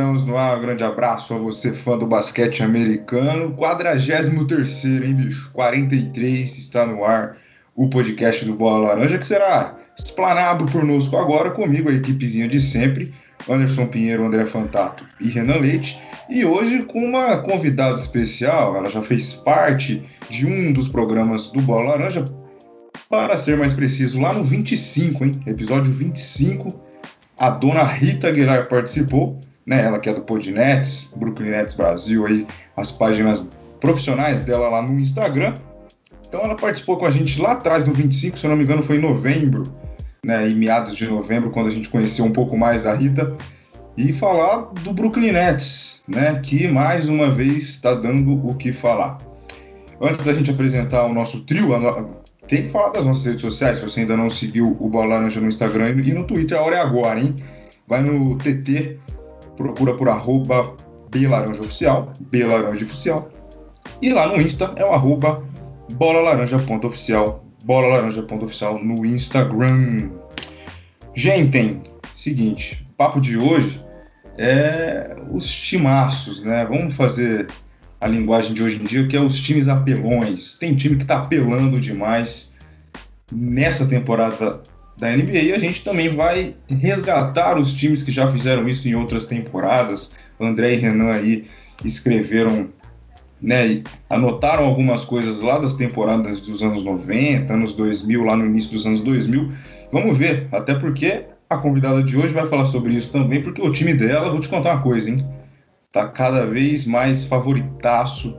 Estamos no ar. Um grande abraço a você, fã do basquete americano. 43 hein, bicho? 43 está no ar o podcast do Bola Laranja, que será explanado pornosco agora comigo, a equipezinha de sempre, Anderson Pinheiro, André Fantato e Renan Leite. E hoje com uma convidada especial, ela já fez parte de um dos programas do Bola Laranja, para ser mais preciso, lá no 25, hein? Episódio 25 a dona Rita Aguilar participou, né? Ela que é do Podnets, Brooklyn Nets Brasil, aí, as páginas profissionais dela lá no Instagram. Então ela participou com a gente lá atrás, no 25, se eu não me engano, foi em novembro, né? Em meados de novembro, quando a gente conheceu um pouco mais da Rita. E falar do Brooklyn Nets, né? Que mais uma vez está dando o que falar. Antes da gente apresentar o nosso trio, tem que falar das nossas redes sociais, se você ainda não seguiu o Bola Laranja no Instagram e no Twitter, a hora é agora, hein? Vai no TT, procura por arroba Oficial, Oficial. E lá no Insta é o arroba bolalaranja.oficial, bolalaranja.oficial no Instagram. Gente, seguinte, o papo de hoje é os timaços, né? Vamos fazer a linguagem de hoje em dia, que é os times apelões. Tem time que está apelando demais nessa temporada da NBA a gente também vai resgatar os times que já fizeram isso em outras temporadas. André e Renan aí escreveram, né, anotaram algumas coisas lá das temporadas dos anos 90, anos 2000, lá no início dos anos 2000. Vamos ver, até porque a convidada de hoje vai falar sobre isso também, porque o time dela, vou te contar uma coisa, hein? está cada vez mais favoritaço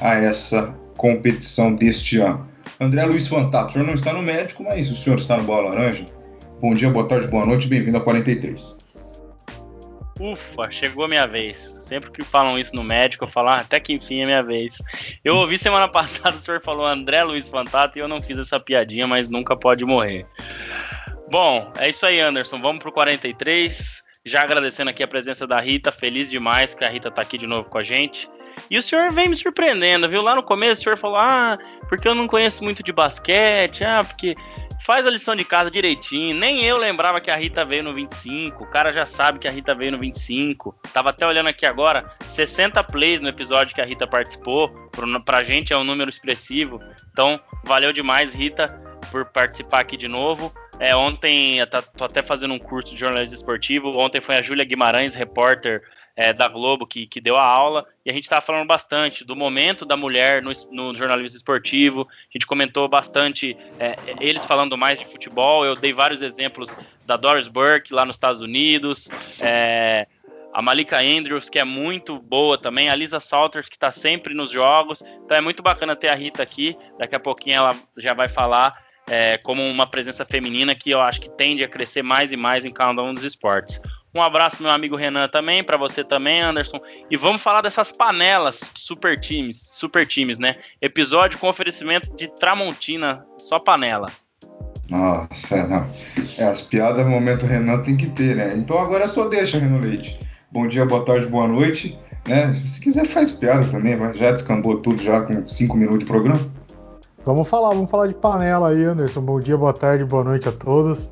a essa competição deste ano. André Luiz Fantato, o senhor não está no médico, mas o senhor está no Bola Laranja. Bom dia, boa tarde, boa noite, bem-vindo a 43. Ufa, chegou a minha vez. Sempre que falam isso no médico, eu falo, ah, até que enfim é minha vez. Eu ouvi semana passada o senhor falou André Luiz Fantato e eu não fiz essa piadinha, mas nunca pode morrer. Bom, é isso aí, Anderson. Vamos pro 43. Já agradecendo aqui a presença da Rita, feliz demais que a Rita tá aqui de novo com a gente. E o senhor vem me surpreendendo, viu? Lá no começo o senhor falou: ah, porque eu não conheço muito de basquete, ah, porque faz a lição de casa direitinho. Nem eu lembrava que a Rita veio no 25. O cara já sabe que a Rita veio no 25. Tava até olhando aqui agora, 60 plays no episódio que a Rita participou. Pra gente é um número expressivo. Então, valeu demais, Rita, por participar aqui de novo. É, ontem, tô até fazendo um curso de jornalismo esportivo. Ontem foi a Júlia Guimarães, repórter é, da Globo, que, que, deu a aula. E a gente estava falando bastante do momento da mulher no, no, jornalismo esportivo. A gente comentou bastante é, eles falando mais de futebol. Eu dei vários exemplos da Doris Burke lá nos Estados Unidos. É, a Malika Andrews, que é muito boa também, a Lisa Salters, que está sempre nos jogos. Então é muito bacana ter a Rita aqui. Daqui a pouquinho ela já vai falar é, como uma presença feminina que eu acho que tende a crescer mais e mais em cada um dos esportes. Um abraço meu amigo Renan também, para você também, Anderson. E vamos falar dessas panelas super times, super times, né? Episódio com oferecimento de Tramontina, só panela. Nossa, é, não. É, as piadas no momento Renan tem que ter, né? Então agora é só deixa, Renan Leite. Bom dia, boa tarde, boa noite. Né? Se quiser faz piada também, já descambou tudo já com cinco minutos de programa. Vamos falar, vamos falar de panela aí, Anderson. Bom dia, boa tarde, boa noite a todos.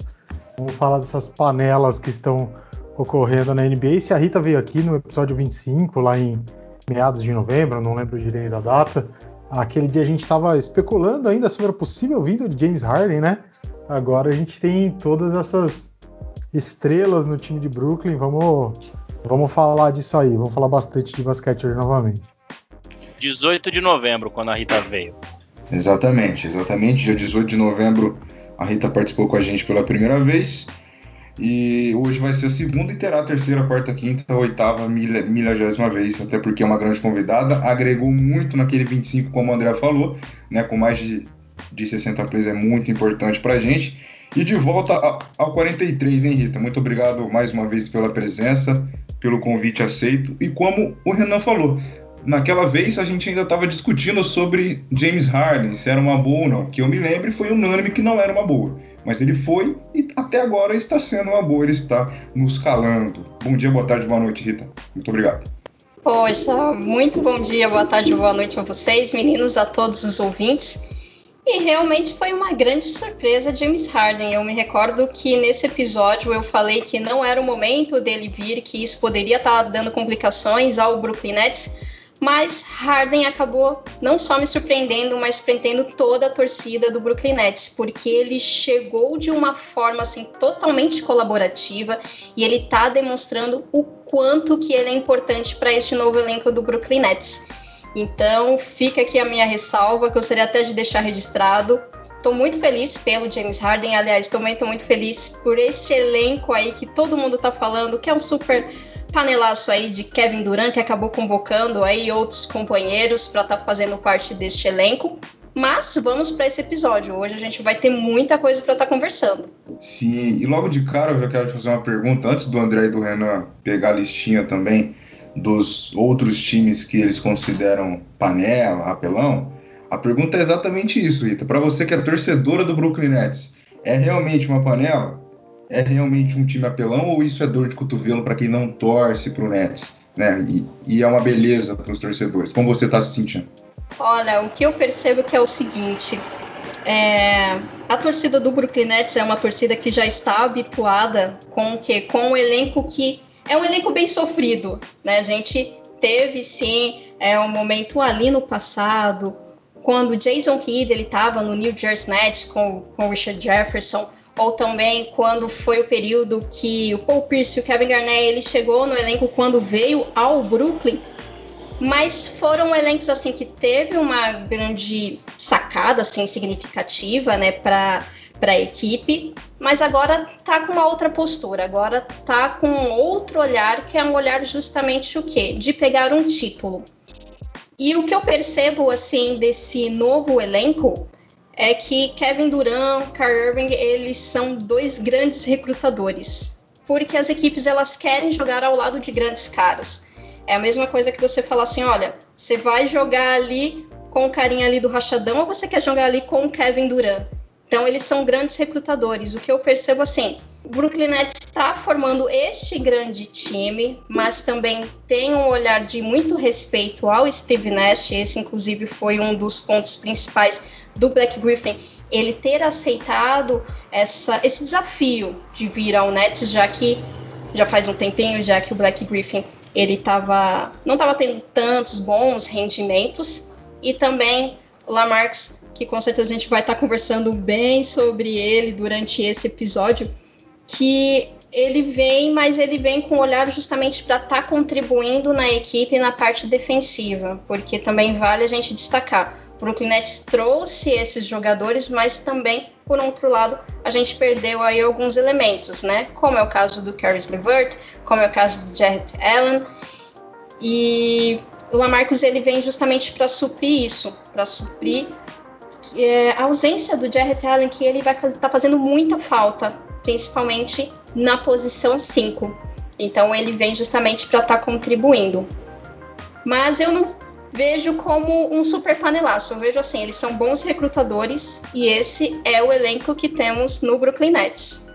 Vamos falar dessas panelas que estão ocorrendo na NBA. E se a Rita veio aqui no episódio 25, lá em meados de novembro, não lembro direito da data. Aquele dia a gente estava especulando ainda sobre a possível vinda de James Harden, né? Agora a gente tem todas essas estrelas no time de Brooklyn. Vamos, vamos falar disso aí. Vamos falar bastante de basquete hoje novamente. 18 de novembro, quando a Rita veio. Exatamente, exatamente. Dia 18 de novembro a Rita participou com a gente pela primeira vez. E hoje vai ser a segunda e terá a terceira, quarta, quinta, oitava, milhagésima vez, até porque é uma grande convidada. Agregou muito naquele 25, como o André falou, né? Com mais de, de 60 plays é muito importante pra gente. E de volta ao 43, hein, Rita? Muito obrigado mais uma vez pela presença, pelo convite aceito. E como o Renan falou, naquela vez a gente ainda estava discutindo sobre James Harden, se era uma boa ou não. Que eu me lembro foi unânime que não era uma boa. Mas ele foi e até agora está sendo uma boa, ele está nos calando. Bom dia, boa tarde, boa noite, Rita. Muito obrigado. Poxa, muito bom dia, boa tarde, boa noite a vocês, meninos, a todos os ouvintes. E realmente foi uma grande surpresa James Harden. Eu me recordo que nesse episódio eu falei que não era o momento dele vir, que isso poderia estar dando complicações ao Brooklyn Nets, mas Harden acabou não só me surpreendendo, mas surpreendendo toda a torcida do Brooklyn Nets, porque ele chegou de uma forma assim totalmente colaborativa e ele está demonstrando o quanto que ele é importante para este novo elenco do Brooklyn Nets. Então, fica aqui a minha ressalva, que eu gostaria até de deixar registrado. Estou muito feliz pelo James Harden, aliás, também estou muito feliz por este elenco aí que todo mundo está falando, que é um super panelaço aí de Kevin Durant, que acabou convocando aí outros companheiros para estar tá fazendo parte deste elenco. Mas vamos para esse episódio. Hoje a gente vai ter muita coisa para estar tá conversando. Sim, e logo de cara eu já quero te fazer uma pergunta, antes do André e do Renan pegar a listinha também dos outros times que eles consideram panela, apelão, a pergunta é exatamente isso, Rita. Para você que é torcedora do Brooklyn Nets, é realmente uma panela? É realmente um time apelão ou isso é dor de cotovelo para quem não torce para o Nets? Né? E, e, é uma beleza para os torcedores. Como você está se sentindo? Olha, o que eu percebo que é o seguinte: é, a torcida do Brooklyn Nets é uma torcida que já está habituada com que com um elenco que é um elenco bem sofrido, né? A gente teve sim é, um momento ali no passado, quando Jason Kidd ele estava no New Jersey Nets com, com Richard Jefferson, ou também quando foi o período que o Paul Pierce o Kevin Garnett ele chegou no elenco quando veio ao Brooklyn. Mas foram elencos assim que teve uma grande sacada assim significativa, né, para para a equipe, mas agora tá com uma outra postura, agora tá com outro olhar, que é um olhar justamente o quê? De pegar um título. E o que eu percebo assim desse novo elenco é que Kevin Durant, Kyrie Irving, eles são dois grandes recrutadores, porque as equipes elas querem jogar ao lado de grandes caras. É a mesma coisa que você falar assim, olha, você vai jogar ali com o carinha ali do Rachadão ou você quer jogar ali com o Kevin Durant? Então, eles são grandes recrutadores. O que eu percebo assim, Brooklyn Nets está formando este grande time, mas também tem um olhar de muito respeito ao Steve Nash. Esse, inclusive, foi um dos pontos principais do Black Griffin. Ele ter aceitado essa, esse desafio de vir ao Nets, já que já faz um tempinho, já que o Black Griffin ele tava, não estava tendo tantos bons rendimentos e também o Lamarcus que com certeza a gente vai estar tá conversando bem sobre ele durante esse episódio, que ele vem, mas ele vem com um olhar justamente para estar tá contribuindo na equipe na parte defensiva, porque também vale a gente destacar. Brooklyn Nets trouxe esses jogadores, mas também, por outro lado, a gente perdeu aí alguns elementos, né? Como é o caso do Caris LeVert, como é o caso do Jarrett Allen. E o Lamarcus ele vem justamente para suprir isso, para suprir é, a ausência do Jarrett Allen, que ele vai estar tá fazendo muita falta, principalmente na posição 5. Então ele vem justamente para estar tá contribuindo. Mas eu não vejo como um super panelaço. Eu vejo assim, eles são bons recrutadores e esse é o elenco que temos no Brooklyn Nets.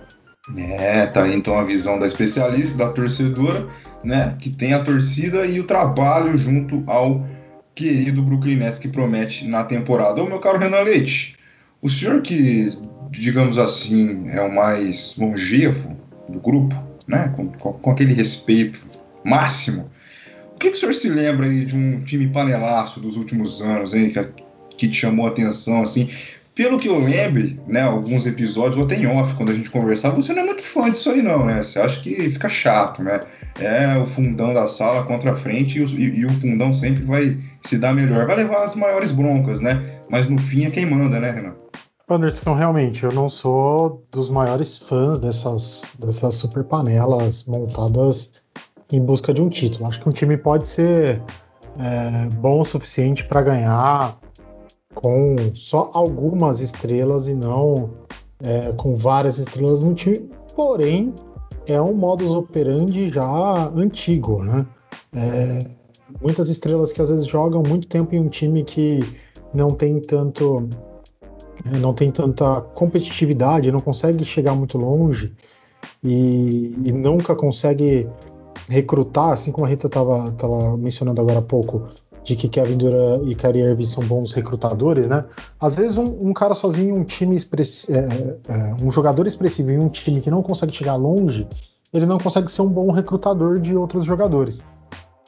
É, tá aí então a visão da especialista, da torcedora, né, que tem a torcida e o trabalho junto ao querido Brooklyn Nets que promete na temporada. Ô, meu caro Renan Leite, o senhor que, digamos assim, é o mais longevo do grupo, né, com, com, com aquele respeito máximo, que, que, o senhor se lembra aí de um time panelaço dos últimos anos, hein, que, te chamou a atenção, assim? Pelo que eu lembro, né, alguns episódios, ou até em off, quando a gente conversava, você não é muito fã disso aí não, né? Você acha que fica chato, né? É o fundão da sala contra a frente e o, e, e o fundão sempre vai se dar melhor. Vai levar as maiores broncas, né? Mas no fim é quem manda, né, Renan? Anderson, realmente, eu não sou dos maiores fãs dessas, dessas super panelas montadas em busca de um título. Acho que um time pode ser é, bom o suficiente para ganhar com só algumas estrelas e não é, com várias estrelas no time. Porém, é um modus operandi já antigo, né? É, muitas estrelas que às vezes jogam muito tempo em um time que não tem tanto é, não tem tanta competitividade, não consegue chegar muito longe e, e nunca consegue recrutar, assim como a Rita estava mencionando agora há pouco, de que Kevin Durant e Kyrie Irving são bons recrutadores, né? Às vezes um, um cara sozinho, um time é, é, um jogador expressivo em um time que não consegue chegar longe, ele não consegue ser um bom recrutador de outros jogadores.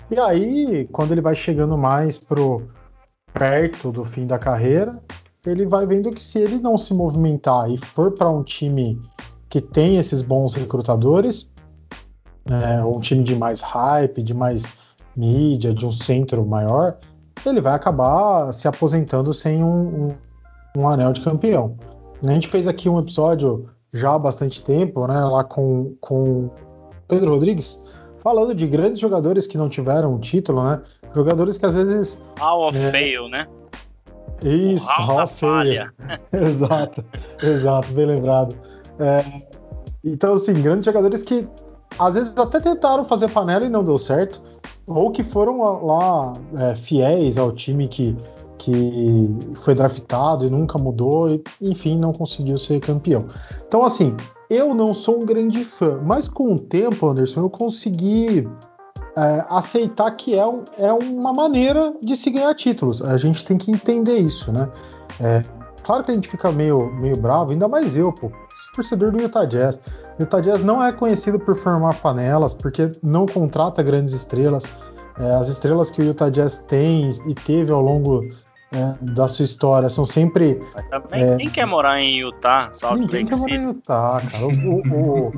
E aí, quando ele vai chegando mais pro perto do fim da carreira, ele vai vendo que se ele não se movimentar e for para um time que tem esses bons recrutadores, é, um time de mais hype, de mais mídia, de um centro maior, ele vai acabar se aposentando sem um, um, um anel de campeão. A gente fez aqui um episódio já há bastante tempo, né, lá com, com Pedro Rodrigues, falando de grandes jogadores que não tiveram título, né? Jogadores que às vezes. Hall of é, Fail, né? Isso, Hall of Fail. exato, exato, bem lembrado. É, então, assim, grandes jogadores que às vezes até tentaram fazer panela e não deu certo, ou que foram lá é, fiéis ao time que, que foi draftado e nunca mudou, e, enfim, não conseguiu ser campeão. Então, assim, eu não sou um grande fã, mas com o tempo, Anderson, eu consegui é, aceitar que é, um, é uma maneira de se ganhar títulos. A gente tem que entender isso, né? É, claro que a gente fica meio, meio bravo, ainda mais eu, pô, torcedor do Utah Jazz. O Utah Jazz não é conhecido por formar panelas, porque não contrata grandes estrelas. É, as estrelas que o Utah Jazz tem e teve ao longo é, da sua história são sempre. Também é, quem quer morar em Utah? Salt ninguém quer morar em Utah, cara. O,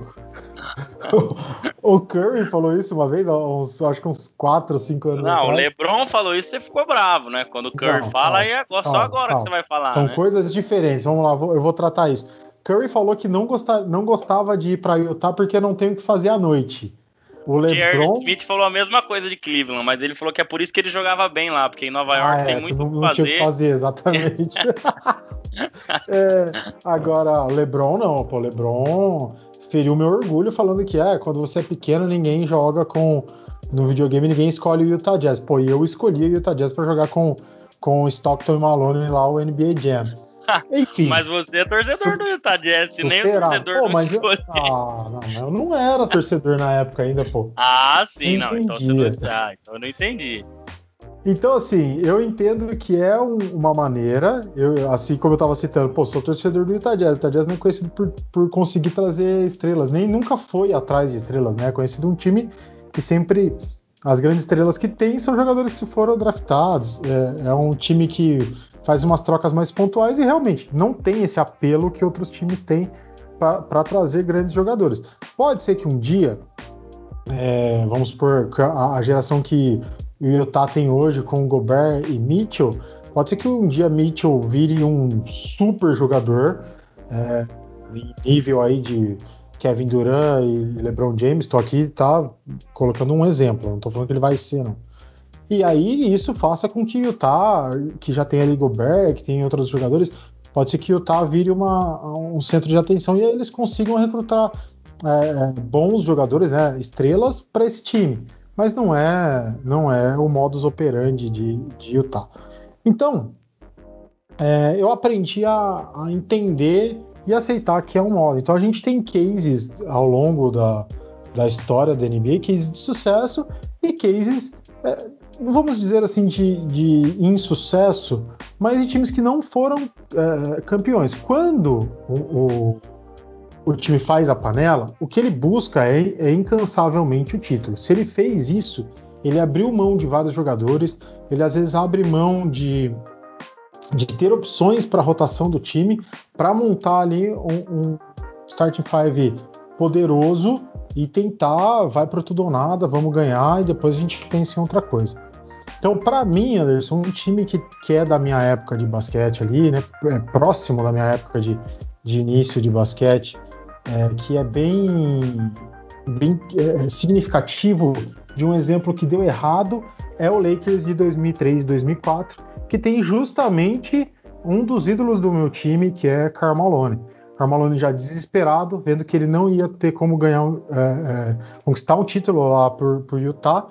o, o, Curry falou isso uma vez, uns, acho que uns 4 ou 5 anos Não, atrás. o LeBron falou isso e você ficou bravo, né? Quando o Curry não, fala, aí é só agora calma. que você vai falar. São né? coisas diferentes. Vamos lá, eu vou tratar isso. Curry falou que não, gostava, não gostava de ir para Utah porque não tem o que fazer à noite. O LeBron... Smith falou a mesma coisa de Cleveland, mas ele falou que é por isso que ele jogava bem lá, porque em Nova York ah, tem é, muito o que fazer. Tinha que fazer, exatamente. é, agora, LeBron não, pô, LeBron feriu meu orgulho falando que é, quando você é pequeno ninguém joga com no videogame ninguém escolhe o Utah Jazz. Pô, e eu escolhi o Utah Jazz para jogar com com Stockton e Malone lá o NBA Jam. Enfim. Mas você é torcedor do Utah Jazz, nem o torcedor pô, mas eu, ah, não, eu não era torcedor na época ainda, pô. Ah, sim, não. Então você não. Ah, então eu não entendi. Então, assim, eu entendo que é um, uma maneira, eu, assim como eu estava citando, pô, sou torcedor do Utah Jazz. O Utah Jazz não é conhecido por, por conseguir trazer estrelas, nem nunca foi atrás de estrelas, né? É conhecido um time que sempre. As grandes estrelas que tem são jogadores que foram draftados. É, é um time que faz umas trocas mais pontuais e realmente não tem esse apelo que outros times têm para trazer grandes jogadores. Pode ser que um dia, é, vamos supor, a, a, geração que o Utah tem hoje com Gobert e Mitchell, pode ser que um dia Mitchell vire um super jogador, é, nível aí de Kevin Durant e LeBron James. Estou aqui tá colocando um exemplo, não estou falando que ele vai ser, não. E aí isso faça com que o Utah, que já tem ali Gobert, que tem outros jogadores, pode ser que o Utah vire uma, um centro de atenção e eles consigam recrutar é, é bons jogadores, né, estrelas para esse time. Mas não é, não é o modus operandi de, de Utah. Então, é, eu aprendi a, a, entender e aceitar que é um modo. Então a gente tem cases ao longo da, da história da NBA, cases de sucesso e cases é, vamos dizer assim, de, de insucesso, mas de times que não foram é, campeões. Quando o, o, o, time faz a panela, o que ele busca é, é incansavelmente o título. Se ele fez isso, ele abriu mão de vários jogadores, ele às vezes abre mão de, de ter opções para a rotação do time, para montar ali um, um starting five poderoso e tentar, vai para tudo ou nada, vamos ganhar e depois a gente pensa em outra coisa. Então, para mim, Anderson, um time que, que é da minha época de basquete ali, né, é próximo da minha época de, de início de basquete, é, que é bem, bem é, significativo de um exemplo que deu errado, é o Lakers de 2003 2004, que tem justamente um dos ídolos do meu time, que é Carmelo Carmelo já desesperado, vendo que ele não ia ter como ganhar, é, é, conquistar um título lá por, por Utah,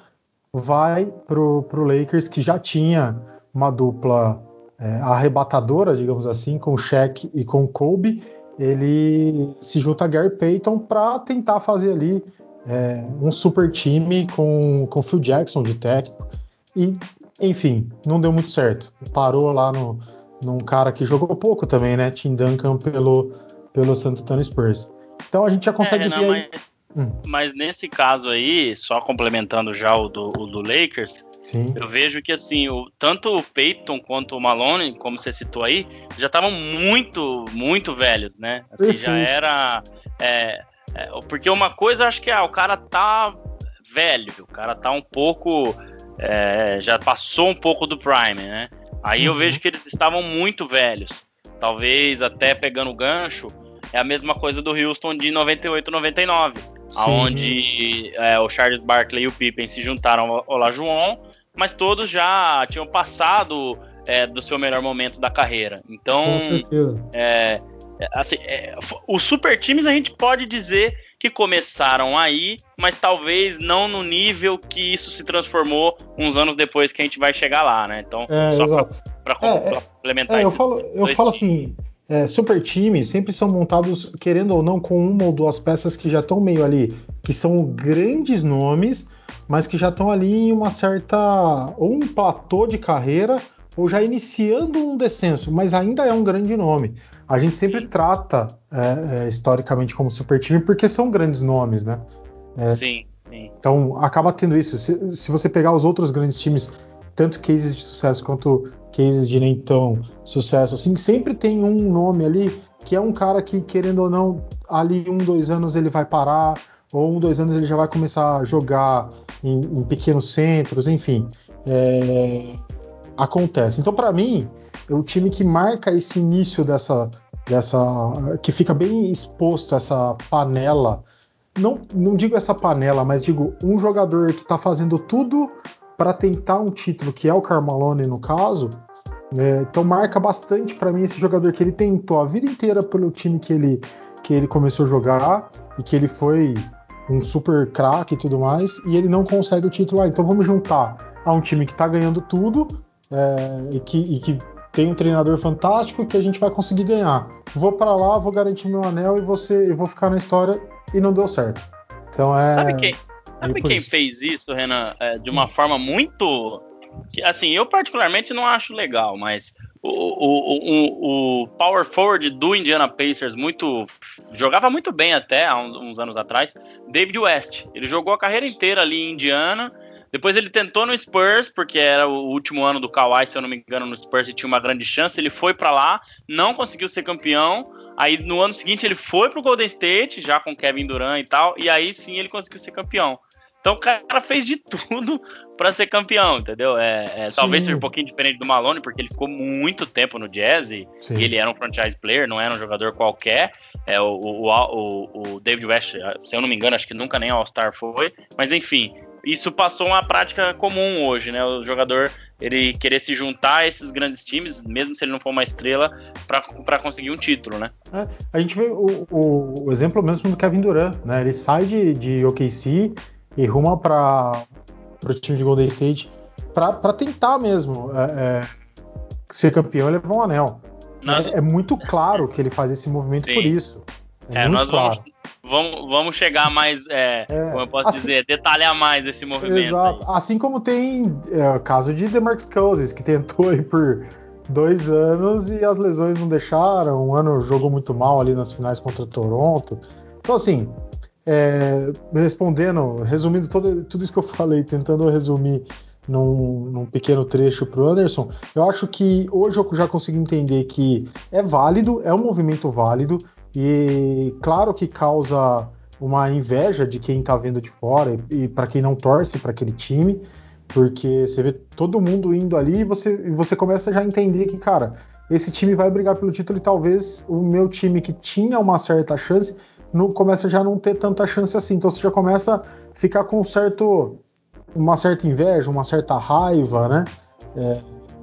vai pro, pro Lakers, que já tinha uma dupla é, arrebatadora, digamos assim, com o Shaq e com o Kobe. Ele se junta a Gary Payton para tentar fazer ali é, um super time com, com Phil Jackson de técnico. E enfim, não deu muito certo. Parou lá no, num cara que jogou pouco também, né? Tim Duncan pelo, pelo Santo Antônio Spurs. Então a gente já consegue É, ver aí. Mas, Hum. mas nesse caso aí, só complementando já o do, o do Lakers, Sim. eu vejo que assim, o, tanto o Peyton quanto o Malone, como você citou aí, já estavam muito, muito velhos, né? Assim, já era. é, é, porque uma coisa, eu acho que ah, o cara tá velho, o cara tá um pouco. é, já passou um pouco do Prime, né? Aí eu Uhum. vejo que eles estavam muito velhos. Talvez até pegando o gancho, é a mesma coisa do Houston de 98, 99 aonde é, o Charles Barkley e o Pippen se juntaram ao Olajuwon, mas todos já tinham passado é, do seu melhor momento da carreira. Então, é, é, assim, é, os super times a gente pode dizer que começaram aí, mas talvez não no nível que isso se transformou uns anos depois que a gente vai chegar lá, né? Então, É, só para é, complementar É, eu esses falo, eu falo assim, é, super times sempre são montados, querendo ou não, com uma ou duas peças que já estão meio ali, que são grandes nomes, mas que já estão ali em uma certa, ou um platô de carreira, ou já iniciando um descenso, mas ainda é um grande nome. A gente sempre trata é, é, historicamente como super time porque são grandes nomes, né? Sim, sim. Então acaba tendo isso. Se, se você pegar os outros grandes times, tanto cases de sucesso quanto cases de nem tão sucesso, assim, sempre tem um nome ali que é um cara que, querendo ou não, ali um, dois anos ele vai parar, ou um, dois anos ele já vai começar a jogar em, em pequenos centros, enfim. É, acontece. Então, para mim, o time que marca esse início dessa, dessa. que fica bem exposto a essa panela não, não digo essa panela, mas digo um jogador que está fazendo tudo para tentar um título, que é o Carmalone no caso. Né, então marca bastante para mim esse jogador que ele tentou a vida inteira pelo time que ele, que ele começou a jogar e que ele foi um super craque e tudo mais, e ele não consegue o título. Ah, então vamos juntar a um time que está ganhando tudo é, e, que, e que tem um treinador fantástico que a gente vai conseguir ganhar. Vou para lá, vou garantir meu anel e você, eu vou ficar na história e não deu certo. Então é. Sabe quem, sabe quem isso. fez isso, Renan, é, de uma forma muito. Assim, eu particularmente não acho legal, mas o, o, o, o Power Forward do Indiana Pacers muito. jogava muito bem até há uns, uns anos atrás, David West. Ele jogou a carreira inteira ali em Indiana. Depois ele tentou no Spurs, porque era o último ano do Kawhi, se eu não me engano, no Spurs e tinha uma grande chance. Ele foi pra lá, não conseguiu ser campeão. Aí no ano seguinte ele foi pro Golden State, já com Kevin Durant e tal, e aí sim ele conseguiu ser campeão. Então o cara fez de tudo pra ser campeão, entendeu? É, é, talvez seja um pouquinho diferente do Malone, porque ele ficou muito tempo no Jazz e, e ele era um franchise player, não era um jogador qualquer. É, o, o, o, o David West, se eu não me engano, acho que nunca nem All-Star foi. Mas enfim, isso passou uma prática comum hoje, né? O jogador ele querer se juntar a esses grandes times, mesmo se ele não for uma estrela, para conseguir um título, né? É, a gente vê o, o- o exemplo mesmo do Kevin Durant, né? Ele sai de, de OKC e ruma para o time de Golden State para tentar mesmo é, é, ser campeão e levar um anel. Nós, É, é muito claro que ele faz esse movimento Sim. por isso. É, é, nós claro. vamos, vamos, vamos chegar mais, é, É, como eu posso assim- dizer, detalhar mais esse movimento. Exato. aí. Assim como tem o caso de DeMarcus Cousins, que tentou aí por dois anos e as lesões não deixaram. Um ano jogou muito mal ali nas finais contra Toronto. Então, assim, é, respondendo, resumindo todo, tudo isso que eu falei, tentando resumir num, num pequeno trecho para o Anderson, eu acho que hoje eu já consigo entender que é válido, é um movimento válido, e claro que causa uma inveja de quem tá vendo de fora e, e para quem não torce para aquele time, porque você vê todo mundo indo ali e você, e você começa já a entender que, cara, esse time vai brigar pelo título e talvez o meu time que tinha uma certa chance não começa já não ter tanta chance assim. Então você já começa a ficar com um certo uma certa inveja, uma certa raiva, né? É,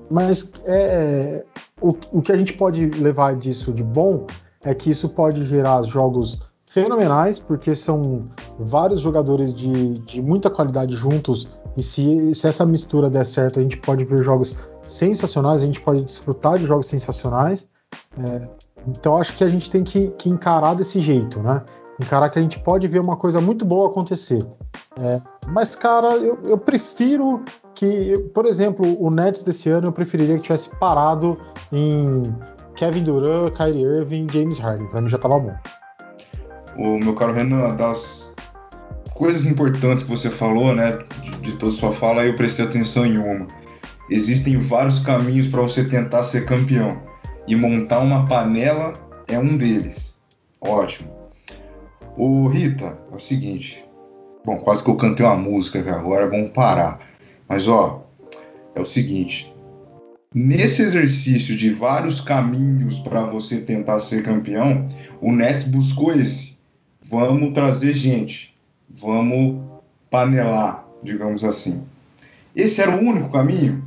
mas é, o, o que a gente pode levar disso de bom é que isso pode gerar jogos fenomenais, porque são vários jogadores de, de muita qualidade juntos, e se, se essa mistura der certo, a gente pode ver jogos sensacionais, a gente pode desfrutar de jogos sensacionais. É, então acho que a gente tem que, que, encarar desse jeito, né? Encarar que a gente pode ver uma coisa muito boa acontecer. É, mas, cara, eu, eu prefiro que, por exemplo, o Nets desse ano eu preferiria que tivesse parado em Kevin Durant, Kyrie Irving, James Harden. Pra mim já tava bom. O meu caro Renan, das coisas importantes que você falou, né, de, de toda sua fala, eu prestei atenção em uma. Existem vários caminhos para você tentar ser campeão e montar uma panela é um deles. Ótimo. Ô Rita, é o seguinte. Bom, quase que eu cantei uma música aqui agora, vamos parar. Mas ó, é o seguinte. Nesse exercício de vários caminhos para você tentar ser campeão, o Nets buscou esse. Vamos trazer gente, vamos panelar, digamos assim. Esse era o único caminho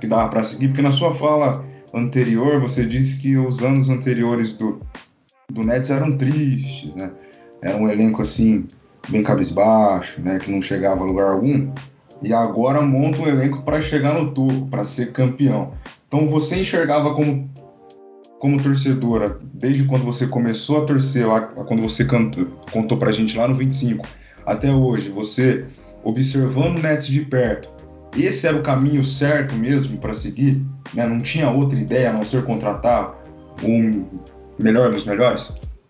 que dava para seguir, porque na sua fala anterior você disse que os anos anteriores do, do Nets eram tristes, né? Era um elenco assim, bem cabisbaixo, né? Que não chegava a lugar algum. E agora monta um elenco para chegar no topo, para ser campeão. Então você enxergava como, como torcedora, desde quando você começou a torcer lá, quando você cantou, contou pra gente lá no 25, até hoje, você observando o Nets de perto, esse era o caminho certo mesmo para seguir? Né? Não tinha outra ideia a não ser contratar um melhor dos melhores?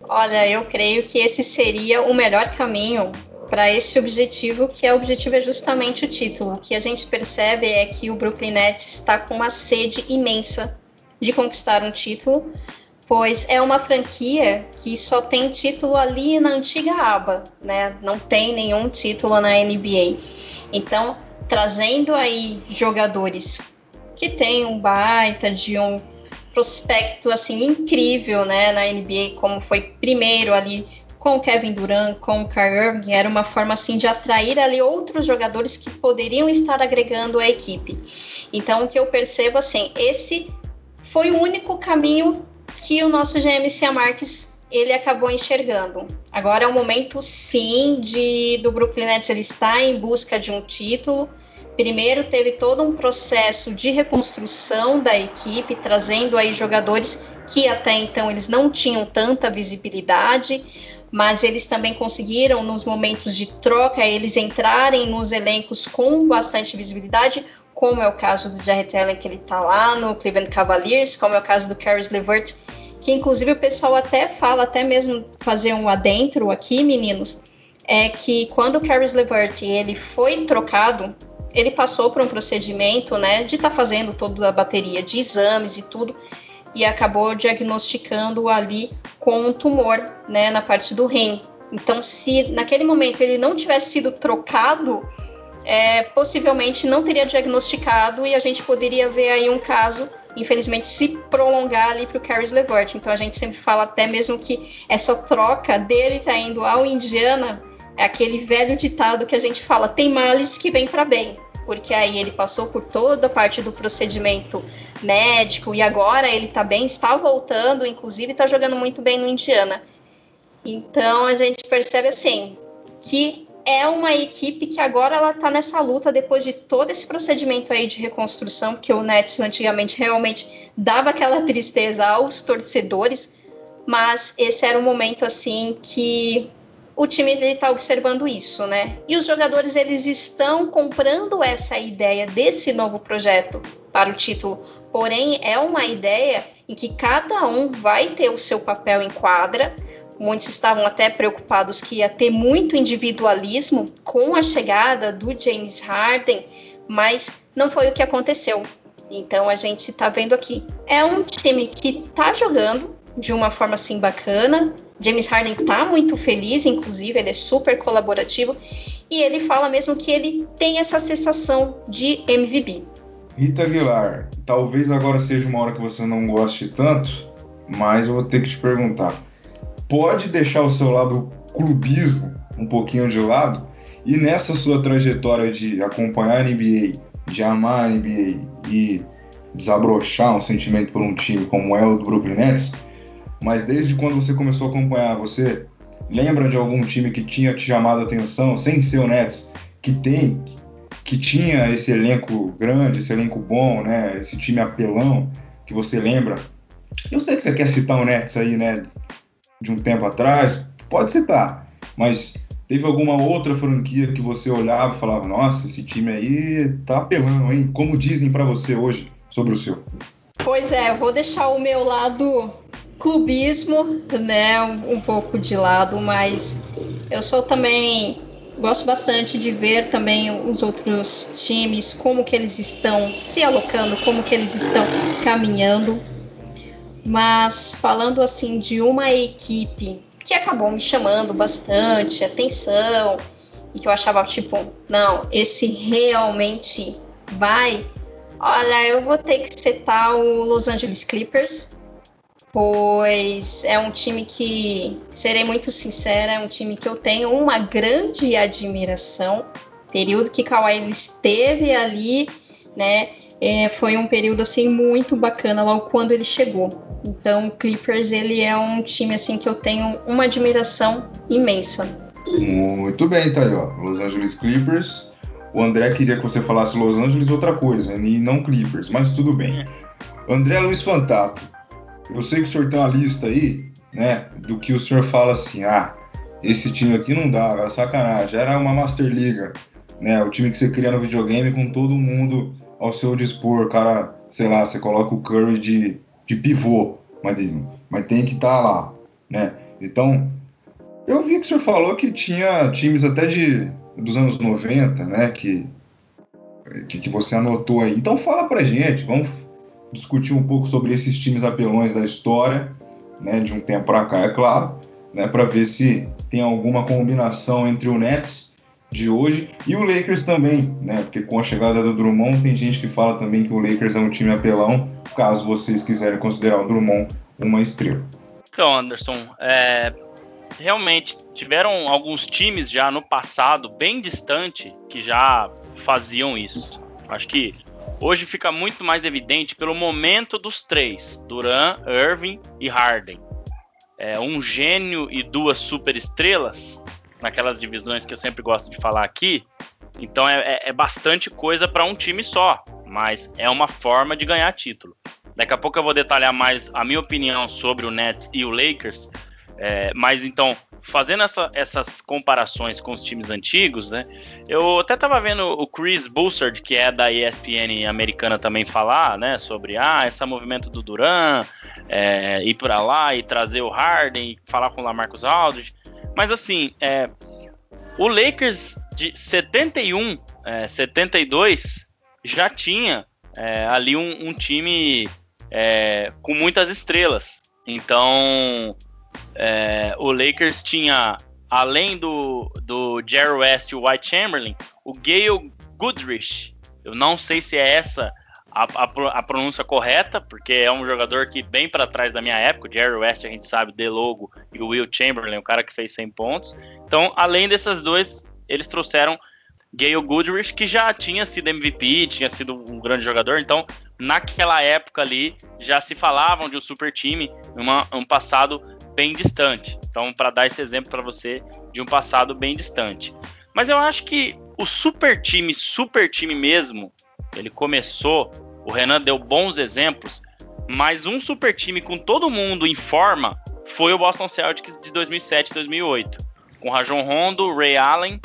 Olha, eu creio que esse seria o melhor caminho para esse objetivo, que é o objetivo é justamente o título. O que a gente percebe é que o Brooklyn Nets está com uma sede imensa de conquistar um título, pois é uma franquia que só tem título ali na antiga aba, né? Não tem nenhum título na NBA. Então, trazendo aí jogadores que têm um baita de um prospecto assim incrível, né, na NBA, como foi primeiro ali com o Kevin Durant, com o Kyrie Irving, era uma forma assim de atrair ali outros jogadores que poderiam estar agregando a equipe. Então o que eu percebo assim, esse foi o único caminho que o nosso GM Cia Marques ele acabou enxergando. Agora é o momento sim de do Brooklyn Nets ele está em busca de um título. Primeiro teve todo um processo de reconstrução da equipe, trazendo aí jogadores que até então eles não tinham tanta visibilidade, mas eles também conseguiram nos momentos de troca eles entrarem nos elencos com bastante visibilidade, como é o caso do Jarrett Allen que ele está lá no Cleveland Cavaliers, como é o caso do Caris LeVert, que inclusive o pessoal até fala, até mesmo fazer um adentro aqui, meninos, é que quando o Caris LeVert ele foi trocado ele passou por um procedimento, né, de estar tá fazendo toda a bateria de exames e tudo, e acabou diagnosticando ali com um tumor, né, na parte do rim. Então, se naquele momento ele não tivesse sido trocado, é, possivelmente não teria diagnosticado e a gente poderia ver aí um caso, infelizmente, se prolongar ali para o Caris LeVert. Então, a gente sempre fala até mesmo que essa troca dele tá indo ao Indiana é aquele velho ditado que a gente fala: tem males que vem para bem. Porque aí ele passou por toda a parte do procedimento médico e agora ele tá bem, está voltando, inclusive está jogando muito bem no Indiana. Então a gente percebe assim que é uma equipe que agora ela tá nessa luta depois de todo esse procedimento aí de reconstrução, que o Nets antigamente realmente dava aquela tristeza aos torcedores, mas esse era um momento assim que o time está observando isso, né? E os jogadores eles estão comprando essa ideia desse novo projeto para o título. Porém, é uma ideia em que cada um vai ter o seu papel em quadra. Muitos estavam até preocupados que ia ter muito individualismo com a chegada do James Harden, mas não foi o que aconteceu. Então a gente está vendo aqui. É um time que está jogando, de uma forma assim bacana. James Harden tá muito feliz, inclusive, ele é super colaborativo e ele fala mesmo que ele tem essa sensação de MVP. Rita Aguilar, talvez agora seja uma hora que você não goste tanto, mas eu vou ter que te perguntar. Pode deixar o seu lado clubismo um pouquinho de lado e nessa sua trajetória de acompanhar a NBA, de amar a NBA e desabrochar um sentimento por um time como é o do Brooklyn Nets, mas desde quando você começou a acompanhar, você lembra de algum time que tinha te chamado a atenção, sem ser o Nets, que tem, que tinha esse elenco grande, esse elenco bom, né? Esse time apelão que você lembra? Eu sei que você quer citar o Nets aí, né? De um tempo atrás, pode citar, mas Teve alguma outra franquia que você olhava e falava, nossa, esse time aí tá apelando, hein? Como dizem para você hoje sobre o seu? Pois é, vou deixar o meu lado clubismo, né, um, um pouco de lado, mas eu sou também gosto bastante de ver também os outros times como que eles estão se alocando, como que eles estão caminhando. Mas falando assim de uma equipe que acabou me chamando bastante atenção e que eu achava tipo, não, esse realmente vai. Olha, eu vou ter que setar o Los Angeles Clippers, pois é um time que, serei muito sincera, é um time que eu tenho uma grande admiração. Período que Kawhi esteve ali, né? É, foi um período assim muito bacana logo quando ele chegou. Então, o Clippers ele é um time assim que eu tenho uma admiração imensa. Muito bem, tá aí, ó. Los Angeles Clippers. O André queria que você falasse Los Angeles outra coisa, e não Clippers, mas tudo bem. André Luiz Fantato, eu sei que o senhor tem uma lista aí, né, do que o senhor fala assim, ah, esse time aqui não dá, era sacanagem, era uma Master Liga, né, o time que você cria no videogame com todo mundo ao seu dispor, cara, sei lá, você coloca o Curry de, de pivô, mas, mas tem que estar tá lá, né? Então, eu vi que o senhor falou que tinha times até de dos anos 90, né, que, que, que você anotou aí. Então fala pra gente, vamos discutir um pouco sobre esses times apelões da história, né, de um tempo para cá, é claro, né, para ver se tem alguma combinação entre o Nets de hoje e o Lakers também, né? Porque com a chegada do Drummond tem gente que fala também que o Lakers é um time apelão, caso vocês quiserem considerar o Drummond uma estrela. Então, Anderson, é, realmente tiveram alguns times já no passado, bem distante, que já faziam isso. Acho que hoje fica muito mais evidente pelo momento dos três: Duran, Irving e Harden. É, um gênio e duas superestrelas naquelas divisões que eu sempre gosto de falar aqui. Então é, é, é bastante coisa para um time só, mas é uma forma de ganhar título. Daqui a pouco eu vou detalhar mais a minha opinião sobre o Nets e o Lakers. É, mas então, fazendo essa, essas comparações com os times antigos, né? Eu até estava vendo o Chris Bussard, que é da ESPN americana, também falar, né? Sobre ah, esse movimento do Duran, é, ir para lá e trazer o Harden, falar com o Lamarcus Aldridge. Mas assim, é, o Lakers de 71, é, 72 já tinha é, ali um, um time é, com muitas estrelas. Então, é, o Lakers tinha, além do, do Jerry West e o White Chamberlain, o Gale Goodrich. Eu não sei se é essa a, a, a, pronúncia correta, porque é um jogador que bem para trás da minha época, o Jerry West a gente sabe, De Logo e o Will Chamberlain, o cara que fez 100 pontos. Então, além desses dois, eles trouxeram Gale Goodrich, que já tinha sido MVP, tinha sido um grande jogador, então naquela época ali já se falavam de um super time, numa, um passado bem distante. Então, para dar esse exemplo para você de um passado bem distante. Mas eu acho que o super time, super time mesmo, ele começou, o Renan deu bons exemplos, mas um super time com todo mundo em forma foi o Boston Celtics de 2007 e 2008, com Rajon Rondo, Ray Allen,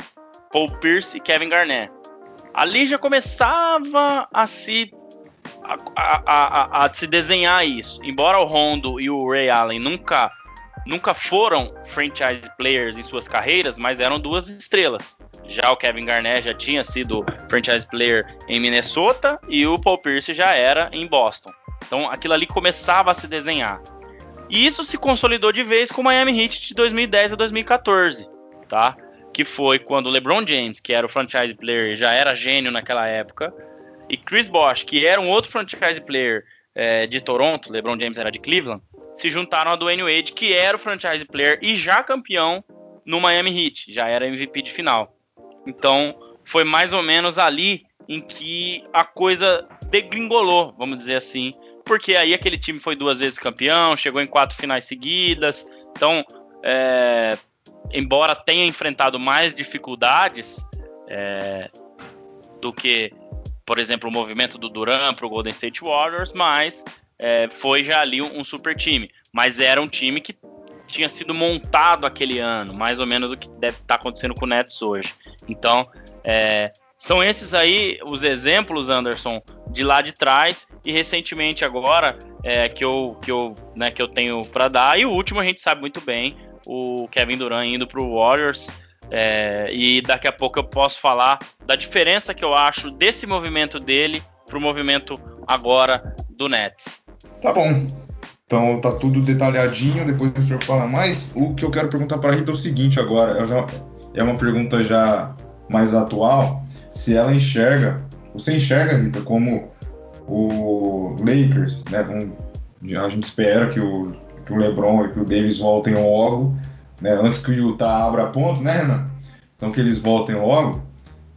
Paul Pierce e Kevin Garnett. Ali já começava a se a, a, a, a, se desenhar isso. Embora o Rondo e o Ray Allen nunca nunca foram franchise players em suas carreiras, mas eram duas estrelas. Já o Kevin Garnett já tinha sido franchise player em Minnesota e o Paul Pierce já era em Boston. Então aquilo ali começava a se desenhar. E isso se consolidou de vez com o Miami Heat de 2010 a 2014, tá? Que foi quando o LeBron James, que era o franchise player, já era gênio naquela época, e Chris Bosh, que era um outro franchise player é, de Toronto, LeBron James era de Cleveland, se juntaram a Dwayne Wade, que era o franchise player e já campeão no Miami Heat, já era MVP de final. Então, foi mais ou menos ali em que a coisa degringolou, vamos dizer assim, porque aí aquele time foi duas vezes campeão, chegou em quatro finais seguidas. Então, é, embora tenha enfrentado mais dificuldades é, do que, por exemplo, o movimento do Duran para o Golden State Warriors, mas é, foi já ali um, super time. Mas era um time que tinha sido montado aquele ano, mais ou menos o que deve estar tá acontecendo com o Nets hoje. Então, é, são esses aí os exemplos, Anderson, de lá de trás e recentemente agora é, que eu que eu né, que eu tenho para dar. E o último a gente sabe muito bem, o Kevin Durant indo para o Warriors. É, e daqui a pouco eu posso falar da diferença que eu acho desse movimento dele para o movimento agora do Nets. Tá bom. Então tá tudo detalhadinho, depois o senhor fala mais. O que eu quero perguntar para a Rita é o seguinte agora, já, é uma pergunta já mais atual se ela enxerga, você enxerga, Rita, como o Lakers, né? a gente espera que o, que o LeBron e que o Davis voltem logo, né? Antes que o Utah abra ponto, né, Renan? Então que eles voltem logo,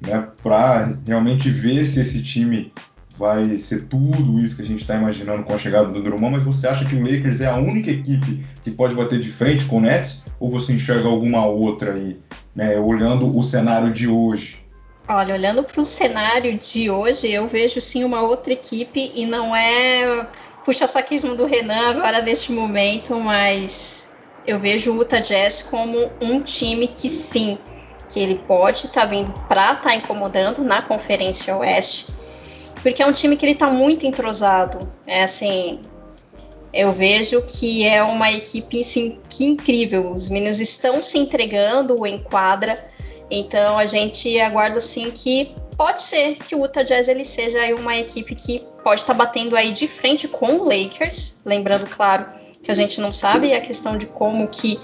né? Para realmente ver se esse time vai ser tudo isso que a gente está imaginando com a chegada do Drummond, mas você acha que o Lakers é a única equipe que pode bater de frente com o Nets? Ou você enxerga alguma outra aí, né, olhando o cenário de hoje? Olha, olhando para o cenário de hoje, eu vejo sim uma outra equipe e não é puxa-saquismo do Renan agora neste momento, mas eu vejo o Utah Jazz como um time que sim, que ele pode estar tá vindo para estar tá incomodando na Conferência Oeste, porque é um time que ele está muito entrosado. É assim, eu vejo que é uma equipe assim, que incrível. Os meninos estão se entregando em quadra então a gente aguarda assim que pode ser que o Utah Jazz ele seja uma equipe que pode estar tá batendo aí de frente com o Lakers, lembrando claro que a gente não sabe a questão de como que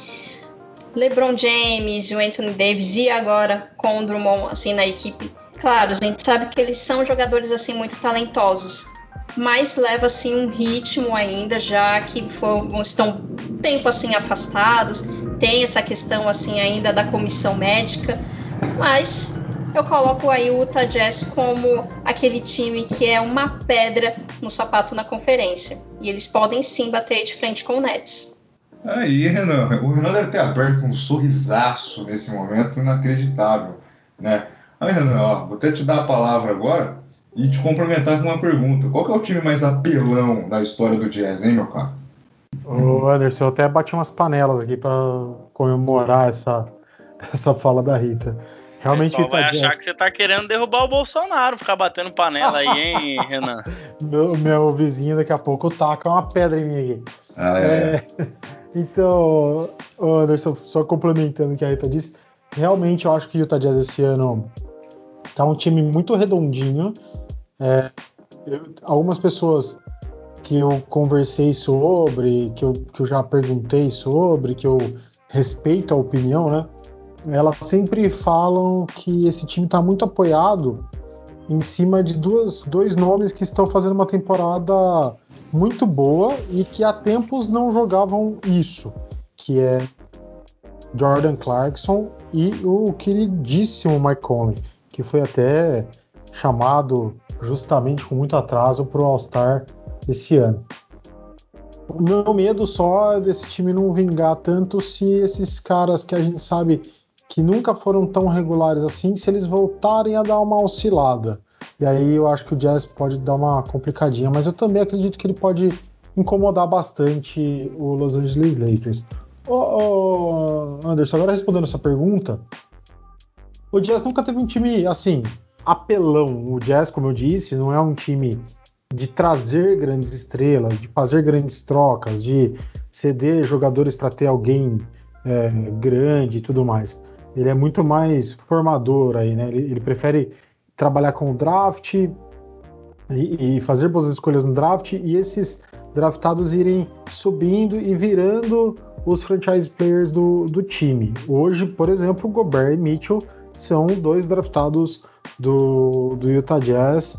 LeBron James o Anthony Davis e agora com o Drummond assim na equipe. Claro, a gente sabe que eles são jogadores assim muito talentosos, mas leva assim um ritmo ainda já que foram, estão tempo assim afastados, tem essa questão assim ainda da comissão médica mas eu coloco aí o Utah Jazz como aquele time que é uma pedra no sapato na conferência. E eles podem sim bater de frente com o Nets. Aí, Renan, o Renan deve ter aberto um sorrisaço nesse momento inacreditável, né? Aí, Renan, ó, vou até te dar a palavra agora e te complementar com uma pergunta. Qual é o time mais apelão da história do Jazz, hein, meu cara? Ô, Anderson, eu até bati umas panelas aqui para comemorar essa, essa fala da Rita. Realmente o vai achar que você tá querendo derrubar o Bolsonaro, ficar batendo panela aí, hein, Renan? meu, meu vizinho daqui a pouco taca uma pedra em mim aqui. Ah, é. é. Então, Anderson, só complementando o que a Rita disse, realmente eu acho que o Utah Jazz esse ano tá um time muito redondinho. É, eu, algumas pessoas que eu conversei sobre, que eu, que eu já perguntei sobre, que eu respeito a opinião, né? elas sempre falam que esse time está muito apoiado em cima de duas, dois nomes que estão fazendo uma temporada muito boa e que há tempos não jogavam isso, que é Jordan Clarkson e o queridíssimo Mike Conley, que foi até chamado justamente com muito atraso para o All-Star esse ano. O meu medo só é desse time não vingar tanto se esses caras que a gente sabe que nunca foram tão regulares assim, se eles voltarem a dar uma oscilada. E aí eu acho que o Jazz pode dar uma complicadinha, mas eu também acredito que ele pode incomodar bastante o Los Angeles Lakers. Ô, ô Anderson, agora respondendo essa pergunta, o Jazz nunca teve um time assim, apelão. O Jazz, como eu disse, não é um time de trazer grandes estrelas, de fazer grandes trocas, de ceder jogadores para ter alguém é, grande e tudo mais ele é muito mais formador aí, né? Ele, ele prefere trabalhar com o draft e, e, fazer boas escolhas no draft e esses draftados irem subindo e virando os franchise players do, do time. Hoje, por exemplo, Gobert e Mitchell são dois draftados do, do Utah Jazz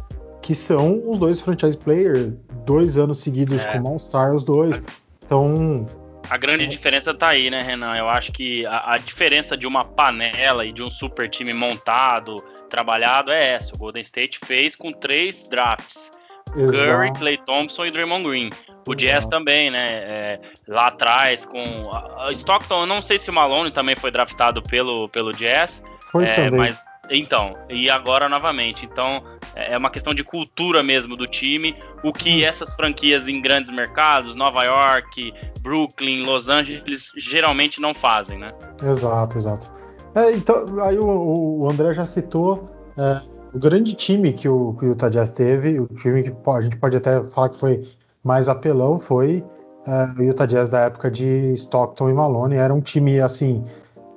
que são os dois franchise players, dois anos seguidos é. como All-Star, os dois. Então, a grande é. diferença tá aí, né, Renan? Eu acho que a, a, diferença de uma panela e de um super time montado, trabalhado, é essa. O Golden State fez com três drafts. Exato. Curry, Clay Thompson e Draymond Green. O Jazz também, né? É, lá atrás com a, Stockton, eu não sei se o Malone também foi draftado pelo, pelo Jazz. Foi é, também. Mas, Então, e agora novamente. Então, é uma questão de cultura mesmo do time, o que essas franquias em grandes mercados, Nova York, Brooklyn, Los Angeles, geralmente não fazem, né? Exato, exato. É, então, aí o, o, André já citou é, o grande time que o, que o Utah Jazz teve, o time que a gente pode até falar que foi mais apelão, foi é, o Utah Jazz da época de Stockton e Malone. Era um time assim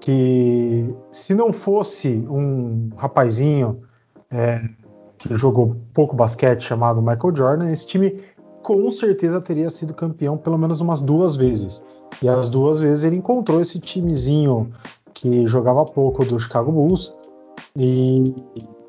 que se não fosse um rapazinho é, que jogou pouco basquete chamado Michael Jordan, esse time com certeza teria sido campeão pelo menos umas duas vezes. E as duas vezes ele encontrou esse timezinho que jogava pouco do Chicago Bulls e,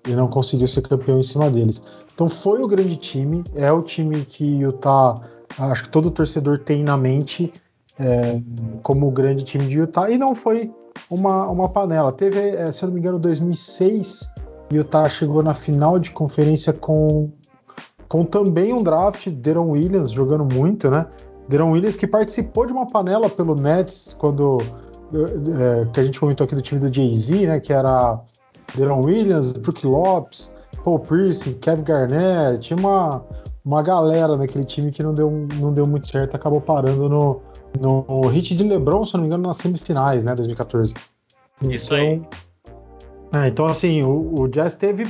e não conseguiu ser campeão em cima deles. Então foi o grande time, é o time que Utah, acho que todo torcedor tem na mente é, como o grande time de Utah e não foi uma, uma panela. Teve, é, se eu não me engano, 2006 Utah chegou na final de conferência com, com também um draft, Deron Williams jogando muito, né? Deron Williams que participou de uma panela pelo Nets quando é, que a gente comentou aqui do time do Jay-Z, né? Que era Deron Williams, Brook Lopes, Paul Pierce, Kevin Garnett, tinha uma, uma galera naquele time que não deu, não deu muito certo, acabou parando no, no hit de LeBron, se não me engano, nas semifinais, né? 2014. Isso então, aí. É, então, assim, o, o, Jazz teve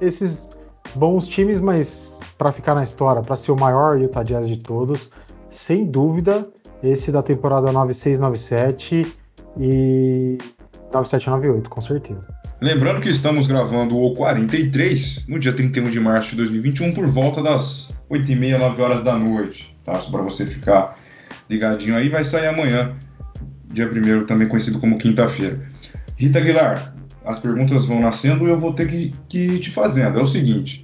esses bons times, mas para ficar na história, para ser o maior Utah Jazz de todos, sem dúvida, esse da temporada 96-97 e 97-98, com certeza. Lembrando que estamos gravando o 43 no dia 31 de março de 2021 por volta das 8h30, 9 horas da noite, tá? Só para você ficar ligadinho aí, vai sair amanhã, dia 1 também conhecido como quinta-feira. Rita Aguilar, as perguntas vão nascendo e eu vou ter que, que ir te fazendo. É o seguinte: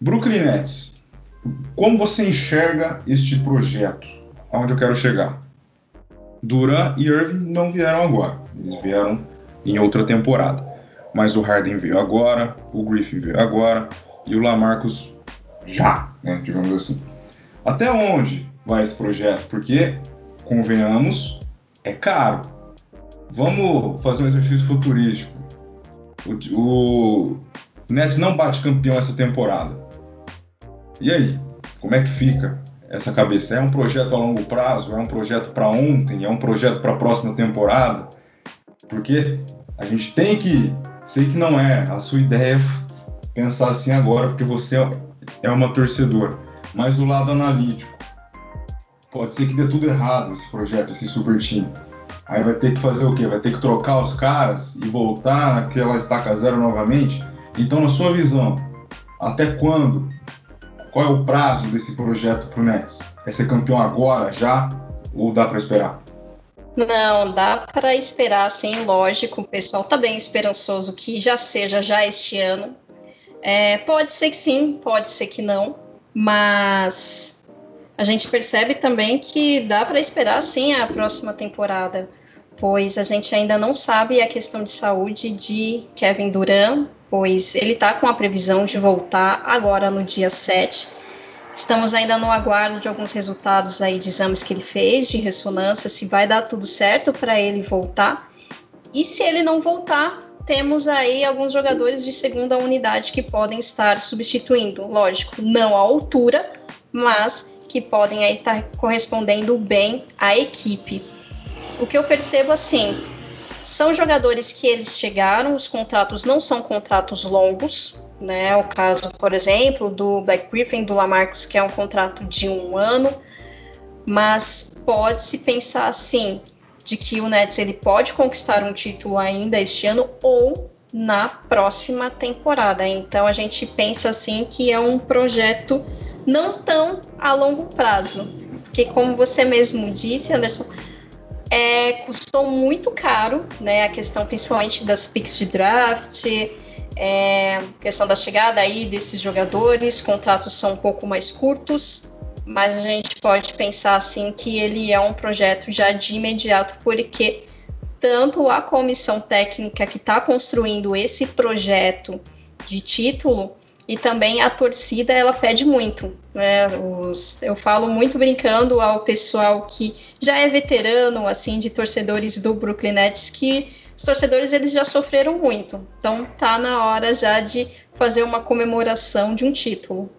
Brooklyn Nets, como você enxerga este projeto? Aonde eu quero chegar? Duran e Irving não vieram agora, eles vieram em outra temporada. Mas o Harden veio agora, o Griffin veio agora e o Lamarcus já, né, digamos assim. Até onde vai esse projeto? Porque, convenhamos, é caro. Vamos fazer um exercício futurístico. O, o Nets não bate campeão essa temporada. E aí? Como é que fica essa cabeça? É um projeto a longo prazo? É um projeto para ontem? É um projeto para a próxima temporada? Porque a gente tem que, sei que não é a sua ideia pensar assim agora, porque você é uma torcedora, mas o lado analítico. Pode ser que dê tudo errado esse projeto, esse super time. Aí vai ter que fazer o quê? Vai ter que trocar os caras e voltar naquela estaca zero novamente? Então, na sua visão, até quando? Qual é o prazo desse projeto pro Nets? É ser campeão agora, já? Ou dá para esperar? Não, dá para esperar, sim, lógico. O pessoal tá bem esperançoso que já seja já este ano. É, pode ser que sim, pode ser que não, mas a gente percebe também que dá para esperar sim a próxima temporada, pois a gente ainda não sabe a questão de saúde de Kevin Durant, pois ele está com a previsão de voltar agora no dia 7. Estamos ainda no aguardo de alguns resultados aí de exames que ele fez, de ressonância, se vai dar tudo certo para ele voltar. E se ele não voltar, temos aí alguns jogadores de segunda unidade que podem estar substituindo. Lógico, não à altura, mas que podem aí estar tá correspondendo bem à equipe. O que eu percebo assim, são jogadores que eles chegaram, os contratos não são contratos longos, né? O caso, por exemplo, do Black Griffin, do Lamarcus, que é um contrato de um ano, mas pode-se pensar assim, de que o Nets ele pode conquistar um título ainda este ano ou na próxima temporada. Então a gente pensa assim que é um projeto não tão a longo prazo, porque como você mesmo disse, Anderson, é, custou muito caro, né? A questão principalmente das picks de draft, é, questão da chegada aí desses jogadores, contratos são um pouco mais curtos, mas a gente pode pensar assim que ele é um projeto já de imediato, porque tanto a comissão técnica que está construindo esse projeto de título, e também a torcida ela pede muito. Né? Os, eu falo muito brincando ao pessoal que já é veterano assim de torcedores do Brooklyn Nets que os torcedores eles já sofreram muito. Então tá na hora já de fazer uma comemoração de um título.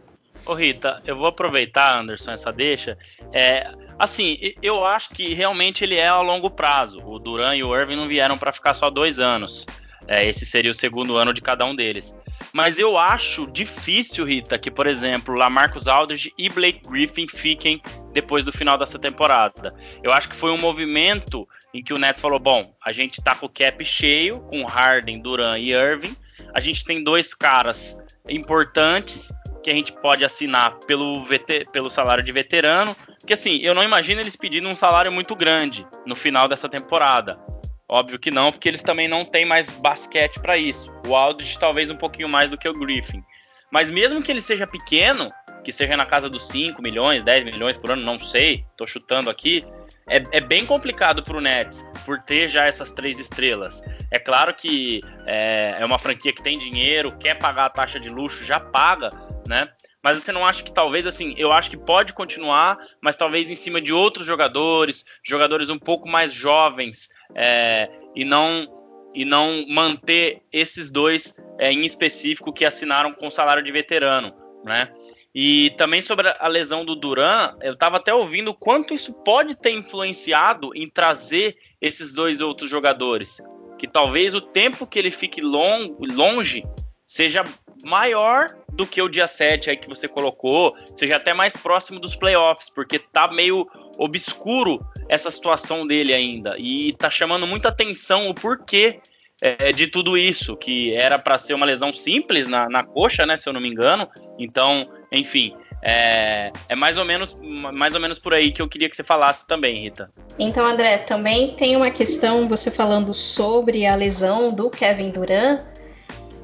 Ô Rita, eu vou aproveitar, Anderson, essa deixa. É, assim, eu acho que realmente ele é a longo prazo. O Duran e o Irving não vieram para ficar só dois anos. É, esse seria o segundo ano de cada um deles. Mas eu acho difícil, Rita, que, por exemplo, Lamarcus Aldridge e Blake Griffin fiquem depois do final dessa temporada. Eu acho que foi um movimento em que o Nets falou: bom, a gente tá com o cap cheio, com Harden, Duran e Irving. A gente tem dois caras importantes que a gente pode assinar pelo, pelo salário de veterano. Porque assim, eu não imagino eles pedindo um salário muito grande no final dessa temporada. Óbvio que não, porque eles também não têm mais basquete para isso. O Aldridge talvez um pouquinho mais do que o Griffin. Mas mesmo que ele seja pequeno, que seja na casa dos 5 milhões, 10 milhões por ano, não sei, tô chutando aqui, é, é bem complicado pro Nets por ter já essas três estrelas. É claro que é, é uma franquia que tem dinheiro, quer pagar a taxa de luxo, já paga, né? Mas você não acha que talvez assim, eu acho que pode continuar, mas talvez em cima de outros jogadores, jogadores um pouco mais jovens, é, e não e não manter esses dois é, em específico que assinaram com salário de veterano, né? E também sobre a lesão do Duran, eu estava até ouvindo quanto isso pode ter influenciado em trazer esses dois outros jogadores. Que talvez o tempo que ele fique long, longe seja maior do que o dia 7 aí que você colocou, seja até mais próximo dos playoffs, porque tá meio obscuro essa situação dele ainda e tá chamando muita atenção o porquê é, de tudo isso, que era para ser uma lesão simples na, na coxa, né, se eu não me engano. Então, enfim, é, é, mais ou menos mais ou menos por aí que eu queria que você falasse também, Rita. Então, André, também tem uma questão você falando sobre a lesão do Kevin Durant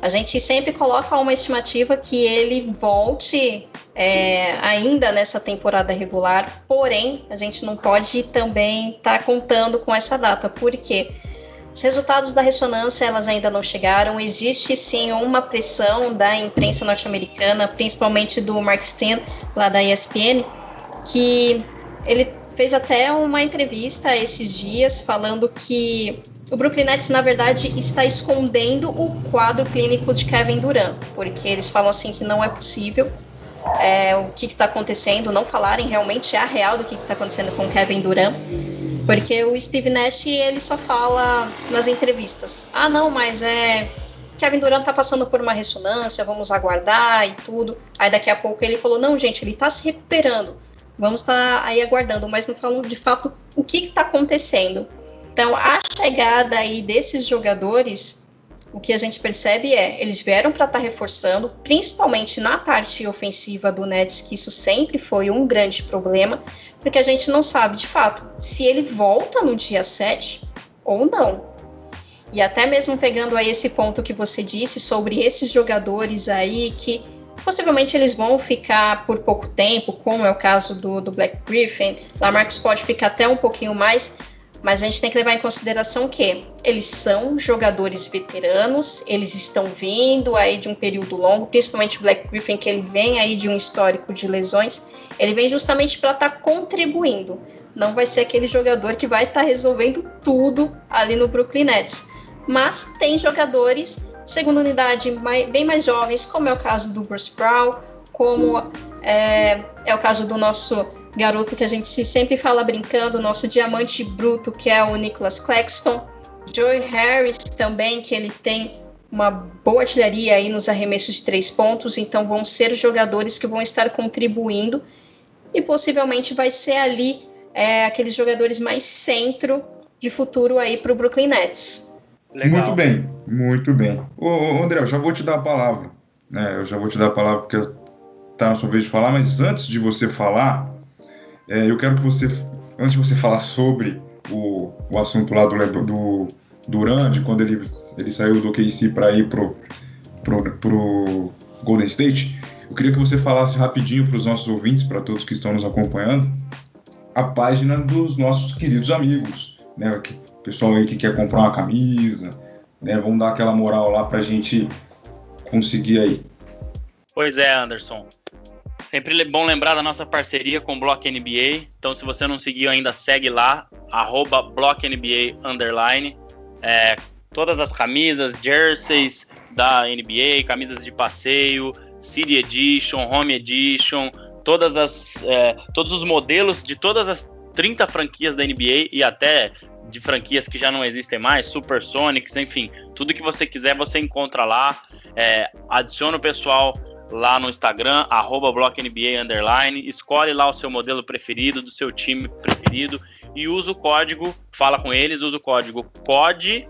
a gente sempre coloca uma estimativa que ele volte é, ainda nessa temporada regular, porém a gente não pode também estar tá contando com essa data, porque os resultados da ressonância elas ainda não chegaram. Existe sim uma pressão da imprensa norte-americana, principalmente do Mark Stein, lá da ESPN, que ele fez até uma entrevista esses dias falando que o Brooklyn Nets, na verdade, está escondendo o quadro clínico de Kevin Durant, porque eles falam assim que não é possível é, o que está acontecendo, não falarem realmente a real do que está acontecendo com Kevin Durant, porque o Steve Nash ele só fala nas entrevistas, ah não, mas é Kevin Durant está passando por uma ressonância, vamos aguardar e tudo. Aí daqui a pouco ele falou, não gente, ele está se recuperando, vamos estar tá aí aguardando, mas não falam de fato o que está acontecendo. Então, a chegada aí desses jogadores, o que a gente percebe é, eles vieram para estar tá reforçando, principalmente na parte ofensiva do Nets, que isso sempre foi um grande problema, porque a gente não sabe de fato se ele volta no dia 7 ou não. E até mesmo pegando aí esse ponto que você disse sobre esses jogadores aí que possivelmente eles vão ficar por pouco tempo, como é o caso do, do Black Griffin, Lamarcus pode ficar até um pouquinho mais, mas a gente tem que levar em consideração que eles são jogadores veteranos, eles estão vindo aí de um período longo, principalmente o Black Griffin, que ele vem aí de um histórico de lesões, ele vem justamente para estar tá contribuindo. Não vai ser aquele jogador que vai estar tá resolvendo tudo ali no Brooklyn Nets. Mas tem jogadores, segunda unidade, mais, bem mais jovens, como é o caso do Bruce Brown, como é, é o caso do nosso garoto que a gente sempre fala brincando, nosso diamante bruto, que é o Nicholas Claxton. Joey Harris também, que ele tem uma boa artilharia aí nos arremessos de três pontos, então vão ser jogadores que vão estar contribuindo e possivelmente vai ser ali é, aqueles jogadores mais centro de futuro aí para o Brooklyn Nets. Legal. Muito bem, muito bem. Ô, ô, André, eu já vou te dar a palavra, né? Eu já vou te dar a palavra porque tá na sua vez de falar, mas antes de você falar, é, eu quero que você, antes de você falar sobre o, o assunto lá do, do Durand, quando ele, ele saiu do KC para ir pro, pro, pro Golden State, eu queria que você falasse rapidinho para os nossos ouvintes, para todos que estão nos acompanhando, a página dos nossos queridos amigos, né? Que, pessoal aí que quer comprar uma camisa, né? Vamos dar aquela moral lá para a gente conseguir aí. Pois é, Anderson. Sempre bom lembrar da nossa parceria com o Block NBA. Então, se você não seguiu ainda, segue lá, arroba BlockNBA underline. É, todas as camisas, jerseys da NBA, camisas de passeio, City Edition, Home Edition, todas as, é, todos os modelos de todas as 30 franquias da NBA e até de franquias que já não existem mais, Supersonics, enfim, tudo que você quiser você encontra lá. É, adiciona o pessoal lá no Instagram, Underline, escolhe lá o seu modelo preferido, do seu time preferido e usa o código, fala com eles, usa o código COD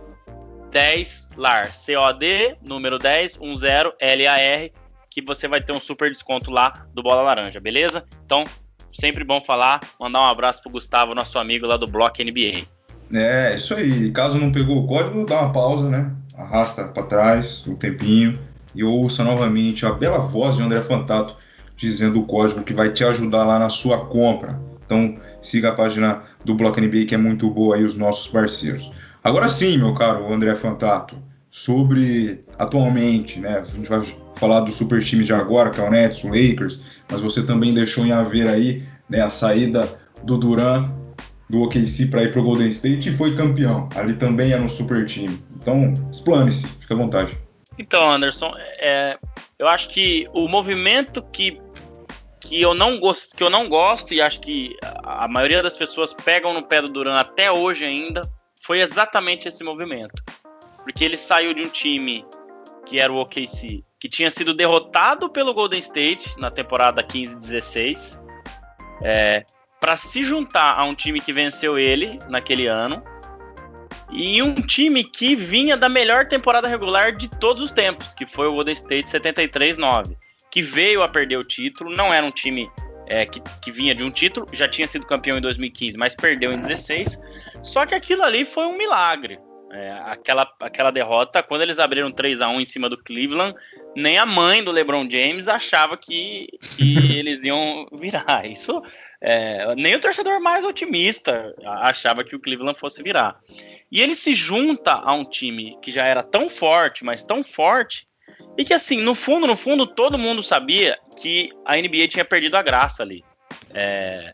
10 LAR, COD, número 10, 10 LAR, que você vai ter um super desconto lá do Bola Laranja, beleza? Então, sempre bom falar, mandar um abraço pro Gustavo, nosso amigo lá do Block NBA. É, isso aí. Caso não pegou o código, dá uma pausa, né? Arrasta para trás um tempinho e ouça novamente a bela voz de André Fantato dizendo o código que vai te ajudar lá na sua compra. Então, siga a página do Block NBA que é muito boa aí os nossos parceiros. Agora sim, meu caro André Fantato, sobre atualmente, né? A gente vai falar do super time de agora, que é o Nets, o Lakers, mas você também deixou em haver aí né, a saída do Duran do OKC para ir para o Golden State e foi campeão. Ali também era um super time. Então, explane-se, fica à vontade. Então, Anderson, é, eu acho que o movimento que, que, eu não gosto, que eu não gosto e acho que a, maioria das pessoas pegam no pé do Duran até hoje ainda foi exatamente esse movimento. Porque ele saiu de um time que era o OKC, que tinha sido derrotado pelo Golden State na temporada 15-16. É, para se juntar a um time que venceu ele naquele ano e um time que vinha da melhor temporada regular de todos os tempos, que foi o Golden State 73-9, que veio a perder o título, não era um time é, que, que, vinha de um título, já tinha sido campeão em 2015, mas perdeu em 16. Só que aquilo ali foi um milagre. É, aquela, aquela derrota, quando eles abriram 3 a 1 em cima do Cleveland, nem a mãe do LeBron James achava que, que eles iam virar. Isso é, nem o torcedor mais otimista achava que o Cleveland fosse virar. E ele se junta a um time que já era tão forte, mas tão forte, e que assim, no fundo, no fundo, todo mundo sabia que a NBA tinha perdido a graça ali. É,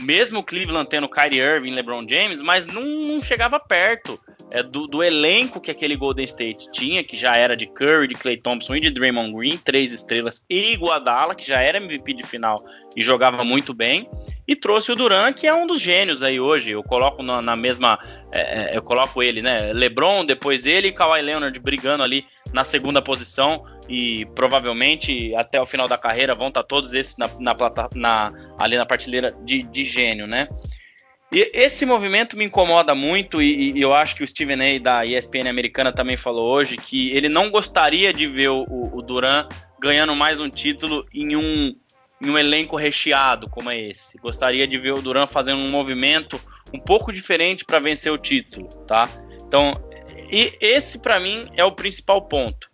mesmo o Cleveland tendo Kyrie Irving e LeBron James, mas não, não chegava perto é, do, do, elenco que aquele Golden State tinha, que já era de Curry, de Clay Thompson e de Draymond Green, três estrelas, e Iguodala, que já era MVP de final e jogava muito bem, e trouxe o Duran, que é um dos gênios aí hoje. Eu coloco na, na mesma, é, é eu coloco ele, né? LeBron, depois ele e Kawhi Leonard brigando ali na segunda posição e provavelmente até o final da carreira vão estar todos esses na, na, na ali na prateleira de, de gênio, né? E esse movimento me incomoda muito e, e, eu acho que o Steven A da ESPN americana também falou hoje que ele não gostaria de ver o, o Duran ganhando mais um título em um, em um elenco recheado como é esse. Gostaria de ver o Duran fazendo um movimento um pouco diferente para vencer o título, tá? Então, e esse para mim é o principal ponto.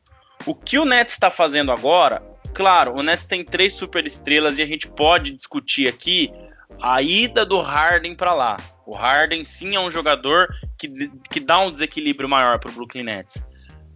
O que o Nets está fazendo agora, claro, o Nets tem três super estrelas e a gente pode discutir aqui a ida do Harden para lá. O Harden sim é um jogador que, que dá um desequilíbrio maior para o Brooklyn Nets.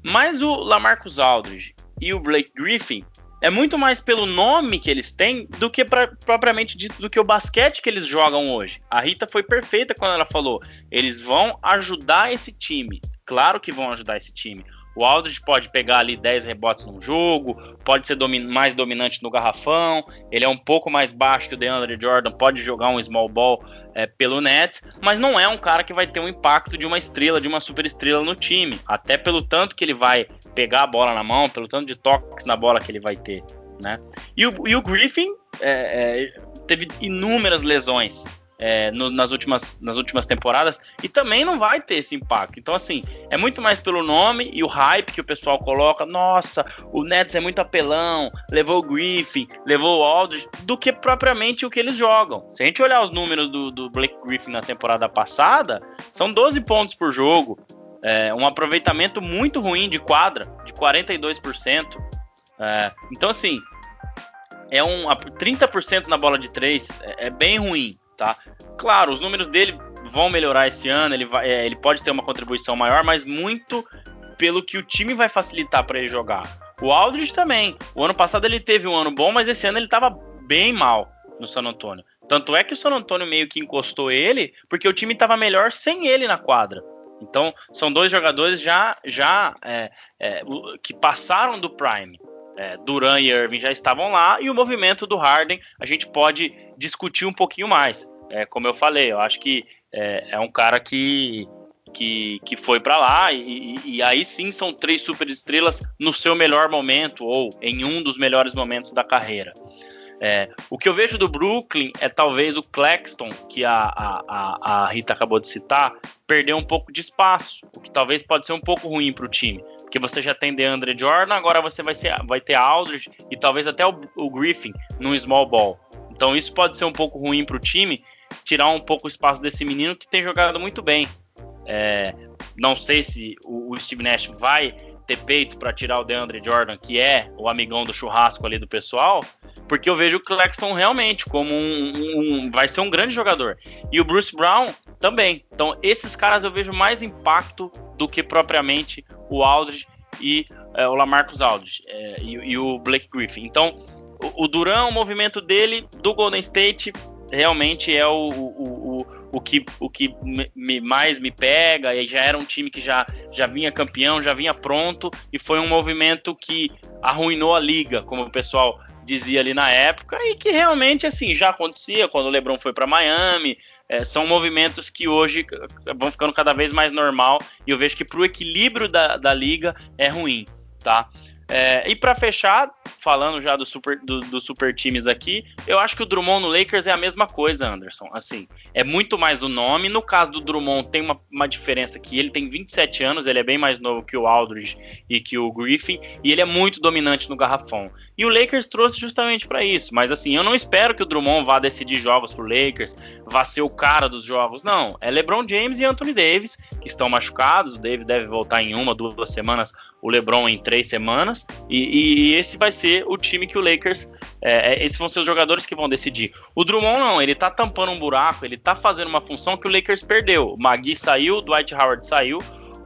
Mas o Lamarcus Aldridge e o Blake Griffin é muito mais pelo nome que eles têm do que pra, propriamente dito do que o basquete que eles jogam hoje. A Rita foi perfeita quando ela falou: eles vão ajudar esse time. Claro que vão ajudar esse time. O Aldridge pode pegar ali 10 rebotes num jogo, pode ser domin mais dominante no garrafão, ele é um pouco mais baixo que o DeAndre Jordan, pode jogar um small ball é, pelo Nets, mas não é um cara que vai ter um impacto de uma estrela, de uma super estrela no time, até pelo tanto que ele vai pegar a bola na mão, pelo tanto de toques na bola que ele vai ter. Né? E, o, e o Griffin é, é, teve inúmeras lesões é, no, nas, últimas, nas últimas temporadas e também não vai ter esse impacto. Então, assim, é muito mais pelo nome e o hype que o pessoal coloca. Nossa, o Nets é muito apelão, levou o Griffin, levou o Aldridge, do que propriamente o que eles jogam. Se a gente olhar os números do, do Blake Griffin na temporada passada, são 12 pontos por jogo, é, um aproveitamento muito ruim de quadra, de 42%. É, então, assim, é um 30% na bola de 3, é, é bem ruim tá? Claro, os números dele vão melhorar esse ano, ele, vai, é, ele pode ter uma contribuição maior, mas muito pelo que o time vai facilitar para ele jogar. O Aldridge também. O ano passado ele teve um ano bom, mas esse ano ele estava bem mal no San Antonio. Tanto é que o San Antonio meio que encostou ele, porque o time estava melhor sem ele na quadra. Então, são dois jogadores já, já é, é, que passaram do Prime. É, Duran e Irving já estavam lá, e o movimento do Harden a gente pode discutir um pouquinho mais. É, como eu falei, eu acho que é, é um cara que, que, que foi para lá, e, e, aí sim são três superestrelas no seu melhor momento, ou em um dos melhores momentos da carreira. É, o que eu vejo do Brooklyn é talvez o Claxton, que a, a, a, Rita acabou de citar, perder um pouco de espaço, o que talvez pode ser um pouco ruim para o time. Porque você já tem DeAndre Jordan, agora você vai, ser, vai ter Aldridge e talvez até o, o Griffin num small ball. Então isso pode ser um pouco ruim para o time, tirar um pouco o espaço desse menino que tem jogado muito bem. É, não sei se o, o Steve Nash vai ter peito para tirar o DeAndre Jordan, que é o amigão do churrasco ali do pessoal, porque eu vejo o Claxton realmente como um, um, vai ser um grande jogador. E o Bruce Brown também. Então, esses caras eu vejo mais impacto do que propriamente o Aldridge e é, o Lamarcus Aldridge é, e, e, o Blake Griffin. Então, o, o Duran, o movimento dele do Golden State realmente é o, o, o que, o que me, mais me pega, e já era um time que já, já vinha campeão, já vinha pronto, e foi um movimento que arruinou a liga, como o pessoal dizia ali na época, e que realmente assim já acontecia quando o LeBron foi para Miami. É, são movimentos que hoje vão ficando cada vez mais normal, e eu vejo que para o equilíbrio da, da liga é ruim, tá? É, e para fechar, falando já do super, do, do, super times aqui, eu acho que o Drummond no Lakers é a mesma coisa, Anderson. Assim, é muito mais o nome. No caso do Drummond, tem uma, uma diferença que ele tem 27 anos, ele é bem mais novo que o Aldridge e que o Griffin, e ele é muito dominante no garrafão. E o Lakers trouxe justamente para isso. Mas assim, eu não espero que o Drummond vá decidir jogos pro Lakers, vá ser o cara dos jogos. Não, é LeBron James e Anthony Davis que estão machucados. O Davis deve voltar em uma, duas semanas. O LeBron em três semanas. E, e esse vai ser o time que o Lakers. É, é, esses vão ser os jogadores que vão decidir. O Drummond não, ele tá tampando um buraco, ele tá fazendo uma função que o Lakers perdeu. O Magui saiu, Dwight Howard saiu.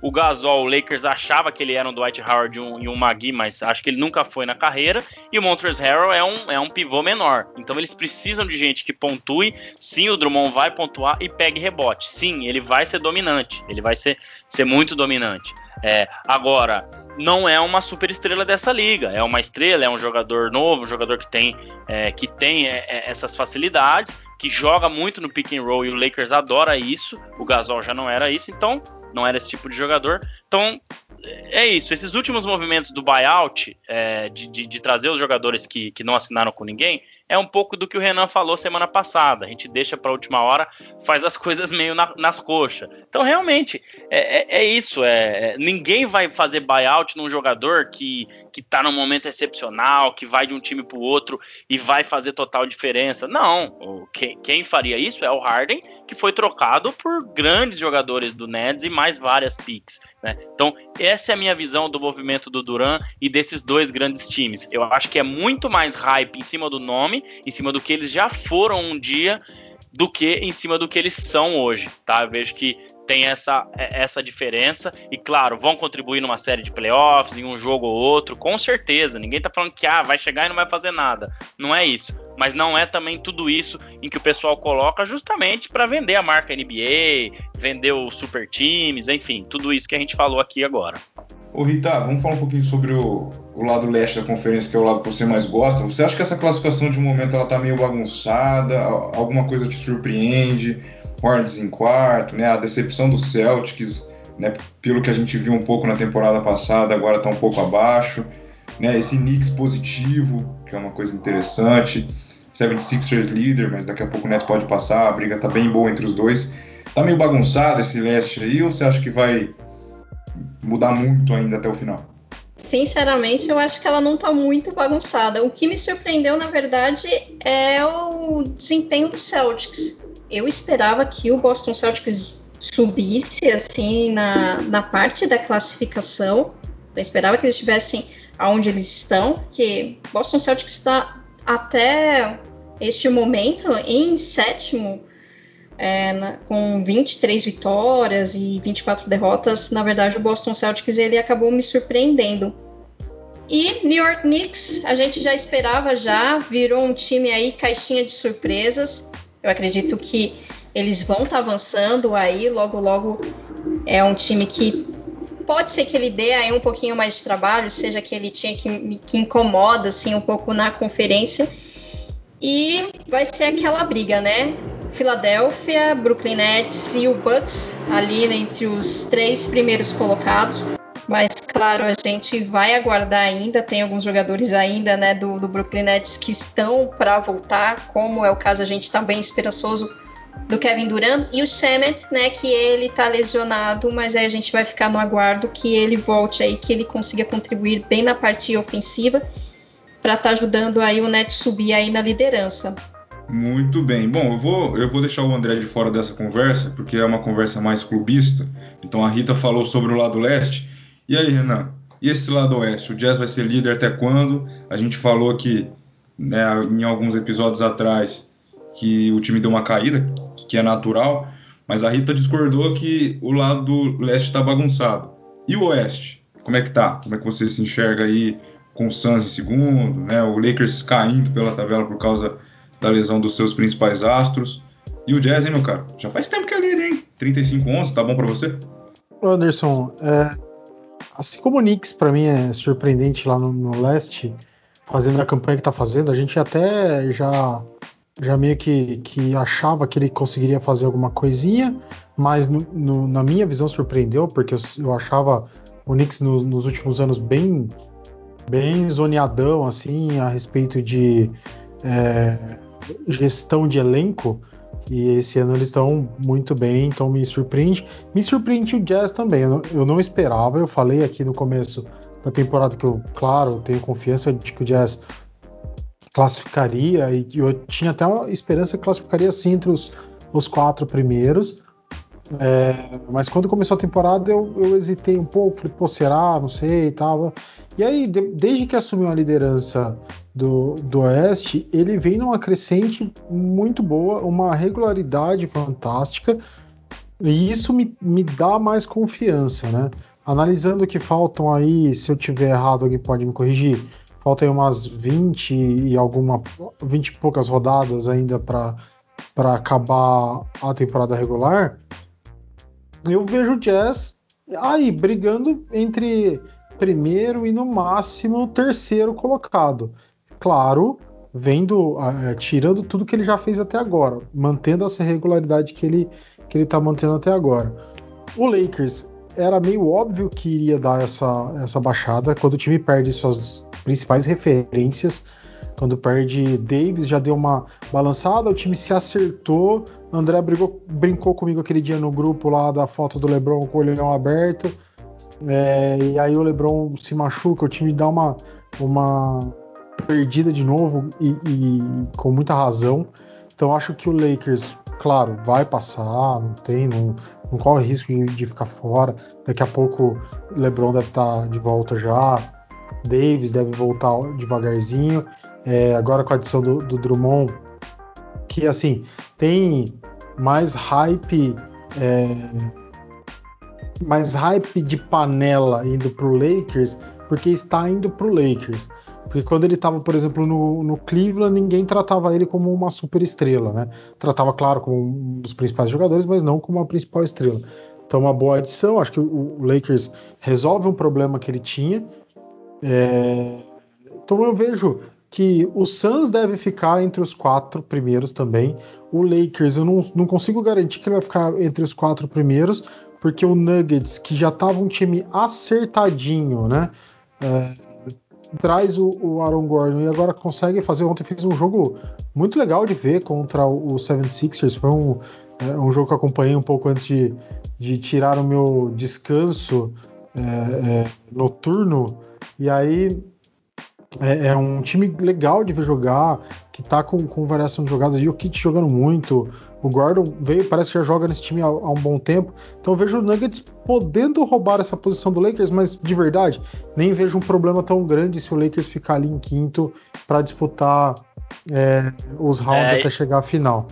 O Gasol, o Lakers achava que ele era um Dwight Howard e um, e um Magui, mas acho que ele nunca foi na carreira. E o Montrezl Harrell é um, é um pivô menor. Então eles precisam de gente que pontue. Sim, o Drummond vai pontuar e pegue rebote. Sim, ele vai ser dominante. Ele vai ser, ser muito dominante. É, agora, não é uma super estrela dessa liga. É uma estrela, é um jogador novo, um jogador que tem, é, que tem é, é essas facilidades, que joga muito no pick and roll e o Lakers adora isso. O Gasol já não era isso, então não era esse tipo de jogador. Então, é isso. Esses últimos movimentos do buyout, é, de, de, de, trazer os jogadores que, que não assinaram com ninguém, é um pouco do que o Renan falou semana passada. A gente deixa para a última hora, faz as coisas meio na, nas coxas. Então, realmente, é, é, é isso. É, é, ninguém vai fazer buyout num jogador que, que tá num momento excepcional, que vai de um time para o outro e vai fazer total diferença. Não. Quem, quem faria isso é o Harden, que foi trocado por grandes jogadores do Nets e mais várias picks. Né? Então, essa é a minha visão do movimento do Duran e desses dois grandes times. Eu acho que é muito mais hype em cima do nome, em cima do que eles já foram um dia, do que em cima do que eles são hoje, tá? Eu vejo que tem essa, essa diferença e claro, vão contribuir numa série de playoffs, em um jogo ou outro, com certeza. Ninguém tá falando que ah, vai chegar e não vai fazer nada. Não é isso. Mas não é também tudo isso em que o pessoal coloca justamente para vender a marca NBA, vender os super times, enfim, tudo isso que a gente falou aqui agora. Ô Rita, vamos falar um pouquinho sobre o, o, lado leste da conferência, que é o lado que você mais gosta. Você acha que essa classificação de momento ela tá meio bagunçada? Alguma coisa te surpreende? Hornets em quarto, né? A decepção do Celtics, né? Pelo que a gente viu um pouco na temporada passada, agora está um pouco abaixo, né? Esse Knicks positivo, que é uma coisa interessante. 76ers líder, mas daqui a pouco o Nets pode passar, a briga tá bem boa entre os dois. Tá meio bagunçado esse leste aí, ou você acha que vai mudar muito ainda até o final? Sinceramente, eu acho que ela não tá muito bagunçada. O que me surpreendeu, na verdade, é o desempenho do Celtics. Eu esperava que o Boston Celtics subisse assim na, na parte da classificação. Eu esperava que eles estivessem aonde eles estão, porque Boston Celtics está até este momento em sétimo é, na, com 23 vitórias e 24 derrotas, na verdade o Boston Celtics ele acabou me surpreendendo. E New York Knicks, a gente já esperava já, virou um time aí caixinha de surpresas. Eu acredito que eles vão estar tá avançando aí, logo logo é um time que pode ser que ele dê aí um pouquinho mais de trabalho, seja aquele time que, que incomoda assim um pouco na conferência. E vai ser aquela briga, né? Filadélfia, Brooklyn Nets e o Bucks ali entre os três primeiros colocados. Mas claro, a gente vai aguardar ainda. Tem alguns jogadores ainda, né, do, do Brooklyn Nets que estão para voltar, como é o caso a gente está bem esperançoso do Kevin Durant e o Shemet, né, que ele tá lesionado, mas aí a gente vai ficar no aguardo que ele volte aí, que ele consiga contribuir bem na parte ofensiva para estar tá ajudando aí o Nets subir aí na liderança. Muito bem. Bom, eu vou, eu vou deixar o André de fora dessa conversa, porque é uma conversa mais clubista. Então a Rita falou sobre o lado leste. E aí, Renan? E esse lado oeste? O Jazz vai ser líder até quando? A gente falou que né, em alguns episódios atrás que o time deu uma caída, que é natural, mas a Rita discordou que o lado leste está bagunçado. E o oeste? Como é que tá? Como é que você se enxerga aí com o Suns em segundo, né? O Lakers caindo pela tabela por causa da lesão dos seus principais astros. E o Jazz, hein, meu cara? Já faz tempo que é líder, hein? 35-11, tá bom para você? Anderson, é, assim como o Knicks para mim é surpreendente lá no, no, leste, fazendo a campanha que tá fazendo, a gente até já já meio que, que achava que ele conseguiria fazer alguma coisinha, mas no, no, na minha visão surpreendeu, porque eu, eu achava o Knicks no, nos últimos anos bem bem zoneadão assim a respeito de é, gestão de elenco e esse ano eles estão muito bem, então me surpreende. Me surpreende o Jazz também. Eu não, eu não, esperava, eu falei aqui no começo da temporada que eu, claro, tenho confiança de que o Jazz classificaria, e eu tinha até uma esperança que classificaria sim entre os, os quatro primeiros. É, mas quando começou a temporada eu, eu hesitei um pouco, falei, pô, será? Não sei e tal. E aí, de, desde que assumiu a liderança do, do Oeste, ele vem numa crescente muito boa, uma regularidade fantástica, e isso me, me dá mais confiança, né? Analisando que faltam aí, se eu tiver errado, alguém pode me corrigir, faltam umas 20 e alguma 20 e poucas rodadas ainda para acabar a temporada regular. Eu vejo o Jazz aí brigando entre primeiro e no máximo terceiro colocado claro, vendo, uh, tirando tudo que ele já fez até agora, mantendo essa regularidade que ele que ele está mantendo até agora. O Lakers era meio óbvio que iria dar essa, essa baixada quando o time perde suas principais referências. Quando perde Davis, já deu uma balançada, o time se acertou. André brigou, brincou comigo aquele dia no grupo lá da foto do Lebron com o olhão aberto. É, e aí o Lebron se machuca, o time dá uma, uma perdida de novo e, e com muita razão. Então acho que o Lakers, claro, vai passar, não tem, não, não corre risco de, de ficar fora. Daqui a pouco LeBron deve estar de volta já, Davis deve voltar devagarzinho. É, agora com a adição do, do, Drummond, que assim tem mais hype, é, mais hype de panela indo pro Lakers, porque está indo pro Lakers. Porque quando ele estava, por exemplo, no, no, Cleveland, ninguém tratava ele como uma super estrela, né? Tratava, claro, como um dos principais jogadores, mas não como uma principal estrela. Então, uma boa adição. Acho que o, o Lakers resolve um problema que ele tinha. É... Então, eu vejo que o Suns deve ficar entre os quatro primeiros também. O Lakers, eu não, não consigo garantir que ele vai ficar entre os quatro primeiros, porque o Nuggets, que já estava um time acertadinho, né? É, traz o, o, Aaron Gordon e agora consegue fazer. Ontem fez um jogo muito legal de ver contra o, o 76ers. Foi um, é, um jogo que acompanhei um pouco antes de, de tirar o meu descanso é, é, noturno. E aí é, é, um time legal de ver jogar, que tá com, com variação de jogadas. E o Kit jogando muito. O Gordon veio, parece que já joga nesse time há, há, um bom tempo. Então eu vejo o Nuggets podendo roubar essa posição do Lakers, mas de verdade, nem vejo um problema tão grande se o Lakers ficar ali em quinto para disputar é, os rounds é, até chegar à final.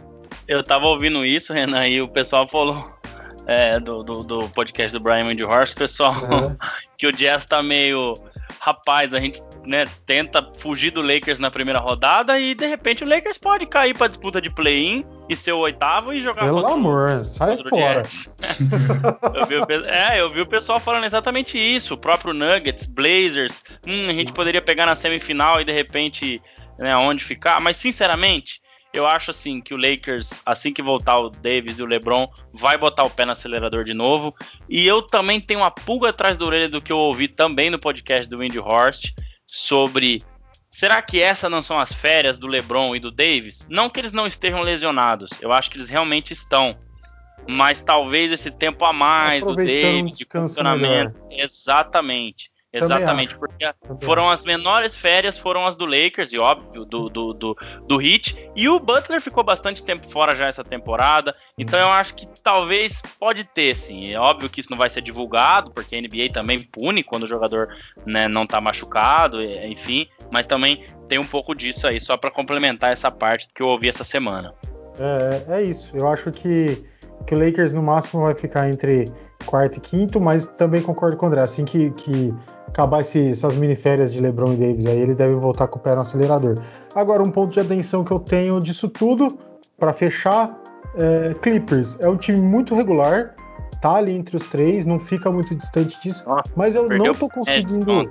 Eu tava ouvindo isso, Renan, e o pessoal falou. É, do, do, do, podcast do Brian Windy Horse, pessoal, é. que o Jazz tá meio rapaz, a gente né, tenta fugir do Lakers na primeira rodada e de repente o Lakers pode cair para disputa de play-in e ser o oitavo e jogar Pelo amor, sai fora. eu vi o, é, eu vi o pessoal falando exatamente isso. O próprio Nuggets, Blazers, hum, a gente poderia pegar na semifinal e de repente, né, onde ficar. Mas sinceramente, eu acho assim que o Lakers, assim que voltar o Davis e o LeBron, vai botar o pé no acelerador de novo. E eu também tenho uma pulga atrás da orelha do que eu ouvi também no podcast do Windy Horst sobre será que essas não são as férias do LeBron e do Davis? Não que eles não estejam lesionados, eu acho que eles realmente estão. Mas talvez esse tempo a mais do Davis de funcionamento. Melhor. Exatamente. Exatamente, porque foram as menores férias, foram as do Lakers, e óbvio, do, do, do, do Heat. E o Butler ficou bastante tempo fora já essa temporada. Então eu acho que talvez pode ter, sim. É óbvio que isso não vai ser divulgado, porque a NBA também pune quando o jogador né, não tá machucado, enfim. Mas também tem um pouco disso aí, só para complementar essa parte que eu ouvi essa semana. É, é isso. Eu acho que, que o Lakers no máximo vai ficar entre quarto e quinto, mas também concordo com o André. Assim que, que acabar esse, essas mini férias de LeBron e Davis aí, eles devem voltar com o pé no acelerador. Agora, um ponto de atenção que eu tenho disso tudo, para fechar, é, Clippers. É um time muito regular, tá ali entre os três, não fica muito distante disso, mas eu não tô conseguindo.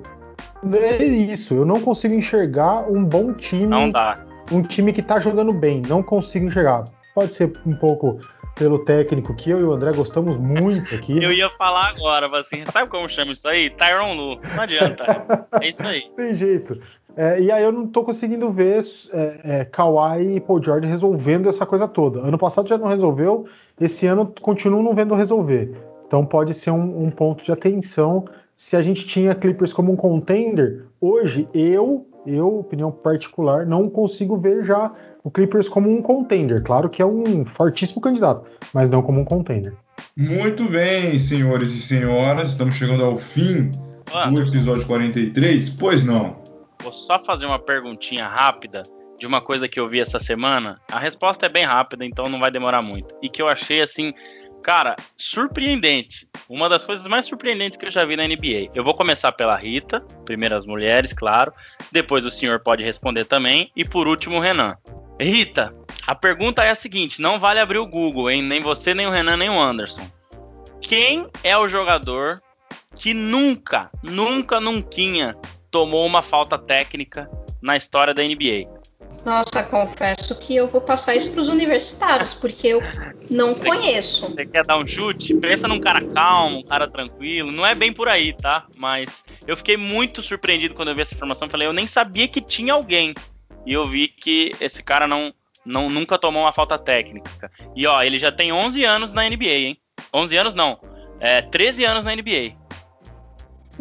É isso, eu não consigo enxergar um bom time. Não dá. Um time que tá jogando bem, não consigo enxergar. Pode ser um pouco pelo técnico que eu e o André gostamos muito aqui. eu ia falar agora, assim, sabe como chama isso aí? Tyron Lu. Não adianta. É isso aí. Tem jeito. É, e aí eu não tô conseguindo ver é, é, Kawhi e Paul George resolvendo essa coisa toda. Ano passado já não resolveu, esse ano continuo não vendo resolver. Então pode ser um, um ponto de atenção. Se a gente tinha Clippers como um contender, hoje eu, eu, opinião particular, não consigo ver já o Clippers como um contender. Claro que é um fortíssimo candidato, mas não como um contender. Muito bem, senhores e senhoras, estamos chegando ao fim Mano, do episódio 43. Pois não. Vou só fazer uma perguntinha rápida de uma coisa que eu vi essa semana. A resposta é bem rápida, então não vai demorar muito. E que eu achei assim, cara, surpreendente. Uma das coisas mais surpreendentes que eu já vi na NBA. Eu vou começar pela Rita, primeiro as mulheres, claro. Depois o senhor pode responder também. E por último o Renan. Rita, a pergunta é a seguinte: não vale abrir o Google, hein? Nem você, nem o Renan, nem o Anderson. Quem é o jogador que nunca, nunca, nunca tomou uma falta técnica na história da NBA? Nossa, confesso que eu vou passar isso para os universitários, porque eu não você, conheço. Você quer dar um chute? Pensa num cara calmo, um cara tranquilo. Não é bem por aí, tá? Mas eu fiquei muito surpreendido quando eu vi essa informação. Falei, eu nem sabia que tinha alguém e eu vi que esse cara não, não nunca tomou uma falta técnica. E ó, ele já tem 11 anos na NBA, hein? 11 anos não, é 13 anos na NBA.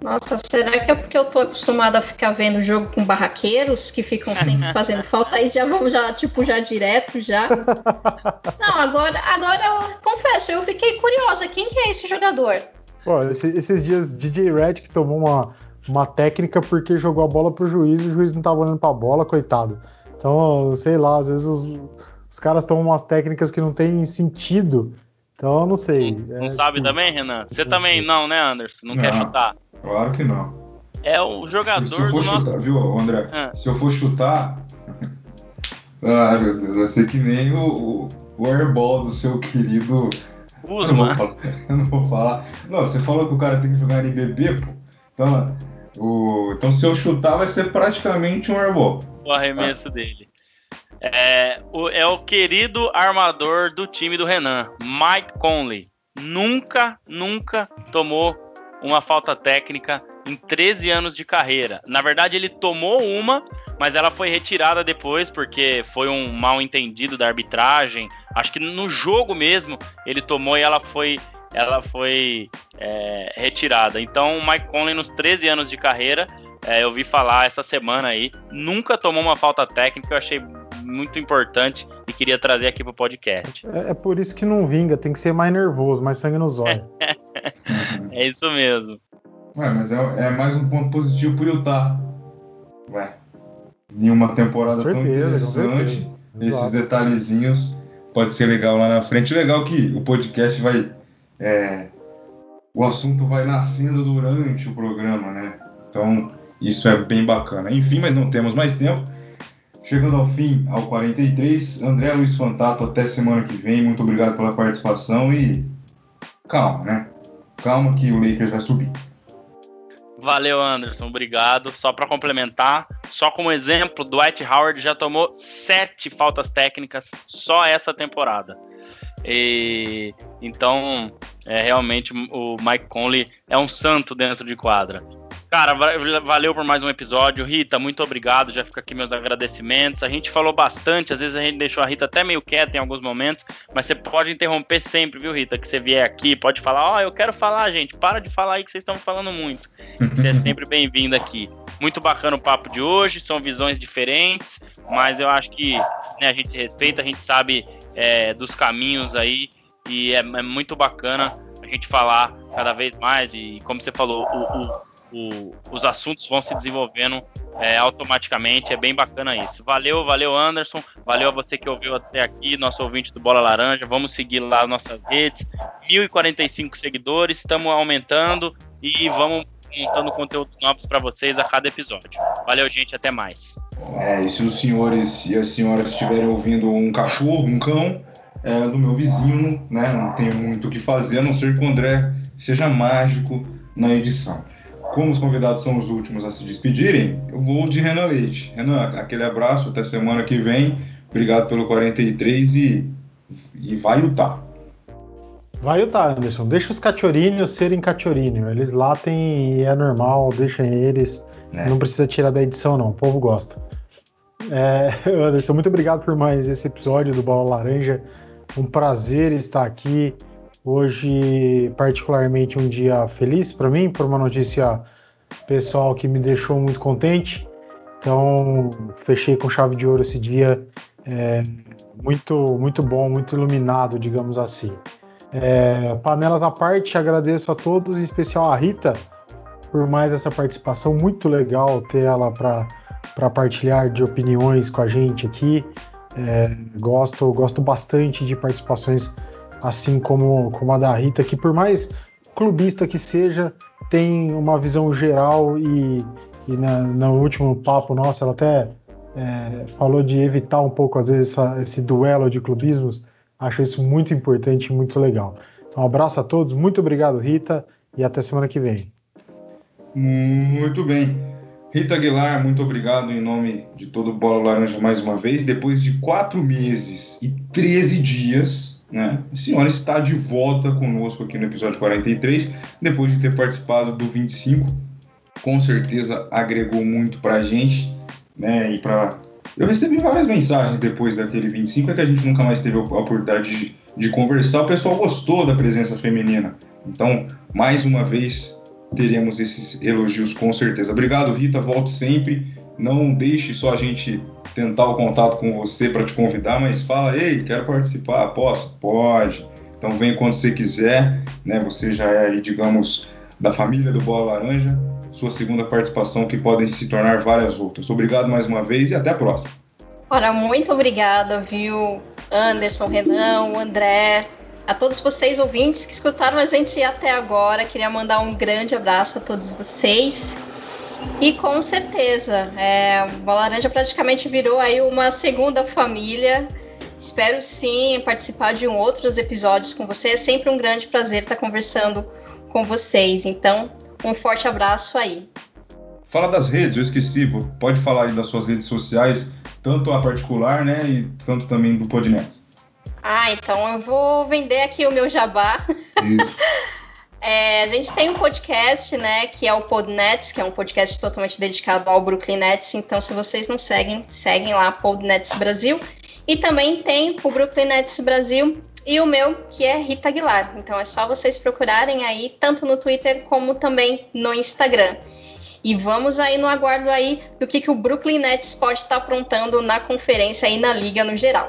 Nossa, será que é porque eu tô acostumada a ficar vendo jogo com barraqueiros que ficam sempre fazendo falta aí já vamos já tipo já direto já? Não, agora agora eu confesso, eu fiquei curiosa, quem que é esse jogador? Pô, esse, esses dias DJ Red que tomou uma uma técnica porque jogou a bola pro juiz e o juiz não tava olhando pra bola, coitado. Então, sei lá, às vezes os, os caras tomam umas técnicas que não tem sentido. Então, eu não sei. Não, é, sabe tipo, também, Renan? Você também não, né, Anderson? Não, não, quer chutar? Claro que não. É o jogador se, se eu for chutar, nosso... viu, André? Ah. Se eu for chutar. ah, meu Deus, vai ser que nem o, o airball do seu querido. Uso, eu, não eu não vou falar. Não, você falou que o cara tem que jogar NBB, pô. Então, o, então, se eu chutar, vai ser praticamente um airball. O arremesso ah. dele. É o, é o querido armador do time do Renan, Mike Conley. Nunca, nunca tomou uma falta técnica em 13 anos de carreira. Na verdade, ele tomou uma, mas ela foi retirada depois porque foi um mal entendido da arbitragem. Acho que no jogo mesmo ele tomou e ela foi ela foi é, retirada. Então, o Mike Conley, nos 13 anos de carreira, é, eu vi falar essa semana aí, nunca tomou uma falta técnica, eu achei muito importante e queria trazer aqui pro podcast. É, é por isso que não vinga, tem que ser mais nervoso, mais sangue nos olhos. é isso mesmo. Ué, mas é, é, mais um ponto positivo pro Utah. Ué, em uma temporada certeza, tão interessante, esses detalhezinhos pode ser legal lá na frente. Legal que o podcast vai é, o assunto vai nascendo durante o programa, né? Então Isso é bem bacana. Enfim, mas não temos mais tempo. Chegando ao fim, ao 43, André Luiz Fantato, até semana que vem. Muito obrigado pela participação e calma, né? Calma que o Lakers vai subir. Valeu, Anderson. Obrigado. Só para complementar, só como exemplo, Dwight Howard já tomou sete faltas técnicas só essa temporada. E, então, é, realmente o Mike Conley é um santo dentro de quadra. Cara, valeu por mais um episódio. Rita, muito obrigado. Já fica aqui meus agradecimentos. A gente falou bastante, às vezes a gente deixou a Rita até meio quieta em alguns momentos, mas você pode interromper sempre, viu, Rita? Que você vier aqui, pode falar: Ó, oh, eu quero falar, gente. Para de falar aí que vocês estão falando muito. Você é sempre bem-vindo aqui. Muito bacana o papo de hoje, são visões diferentes, mas eu acho que né, a gente respeita, a gente sabe é, dos caminhos aí e é, é, muito bacana a gente falar cada vez mais e como você falou, o, o o, os assuntos vão se desenvolvendo é, automaticamente. É bem bacana isso. Valeu, valeu, Anderson. Valeu a você que ouviu até aqui, nosso ouvinte do Bola Laranja. Vamos seguir lá nossas redes. 1.045 seguidores, estamos aumentando e vamos montando conteúdos novos para vocês a cada episódio. Valeu, gente. Até mais. É, e se os senhores e as senhoras estiverem ouvindo um cachorro, um cão, é do meu vizinho, né? Não tenho muito o que fazer, a não ser que o André seja mágico na edição. Como os convidados são os últimos a se despedirem, eu vou de Renan Leite. Renan, aquele abraço, até semana que vem. Obrigado pelo 43 e, e vai Utah. Vai Utah, Anderson. Deixa os cachorrinhos serem cachorrinhos. Eles latem e é normal, deixem eles. É. Não precisa tirar da edição, não. O povo gosta. É, Anderson, muito obrigado por mais esse episódio do Bola Laranja. Um prazer estar aqui. Hoje, particularmente, um dia feliz para mim, por uma notícia pessoal que me deixou muito contente. Então, fechei com chave de ouro esse dia, é, muito, muito bom, muito iluminado, digamos assim. É, panelas à parte, agradeço a todos, em especial a Rita, por mais essa participação. Muito legal ter ela para partilhar de opiniões com a gente aqui. É, gosto, gosto bastante de participações assim como, como a da Rita, que por mais clubista que seja, tem uma visão geral e, e na, no último papo nosso ela até é, falou de evitar um pouco, às vezes, essa, esse duelo de clubismos. Acho isso muito importante e muito legal. Então, um abraço a todos, muito obrigado, Rita, e até semana que vem. Muito bem. Rita Aguilar, muito obrigado em nome de todo o Bola Laranja mais uma vez. Depois de quatro meses e 13 dias, né? A senhora está de volta conosco aqui no episódio 43, depois de ter participado do 25. Com certeza agregou muito para gente, né? E para eu recebi várias mensagens depois daquele 25, é que a gente nunca mais teve a oportunidade de, de conversar. O pessoal gostou da presença feminina. Então, mais uma vez, teremos esses elogios com certeza. Obrigado, Rita. Volte sempre. Não deixe só a gente tentar o contato com você para te convidar, mas fala, ei, quero participar, posso? Pode. Então vem quando você quiser, né? Você já é aí, digamos, da família do Bola Laranja. Sua segunda participação que podem se tornar várias outras. Obrigado mais uma vez e até a próxima. Ora, muito obrigada, viu, Anderson, Renan, André, a todos vocês ouvintes que escutaram a gente até agora. Queria mandar um grande abraço a todos vocês. E com certeza, é, o Laranja praticamente virou aí uma segunda família. Espero sim participar de um outros episódios com você. É sempre um grande prazer estar conversando com vocês. Então, um forte abraço aí. Fala das redes, eu esqueci. Pode falar aí das suas redes sociais, tanto a particular, né, e tanto também do Podnet. Ah, então eu vou vender aqui o meu jabá. Isso. É, a gente tem um podcast, né, que é o Podnets, que é um podcast totalmente dedicado ao Brooklyn Nets. Então, se vocês não seguem, seguem lá Podnets Brasil. E também tem o Brooklyn Nets Brasil e o meu, que é Rita Aguilar. Então, é só vocês procurarem aí, tanto no Twitter como também no Instagram. E vamos aí no aguardo aí do que, que o Brooklyn Nets pode estar aprontando na conferência e na liga no geral.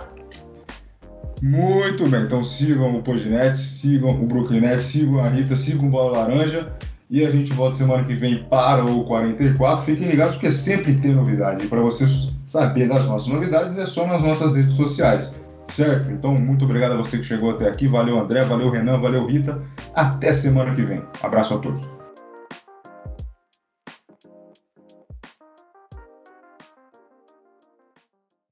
Muito bem, então sigam o Podnet, sigam o Brooklyn Nets, sigam a Rita, sigam o Bola Laranja. E a gente volta semana que vem para o 44. Fiquem ligados porque sempre tem novidade. E para vocês saber das nossas novidades é só nas nossas redes sociais. Certo? Então, muito obrigado a você que chegou até aqui. Valeu, André. Valeu, Renan. Valeu, Rita. Até semana que vem. Abraço a todos.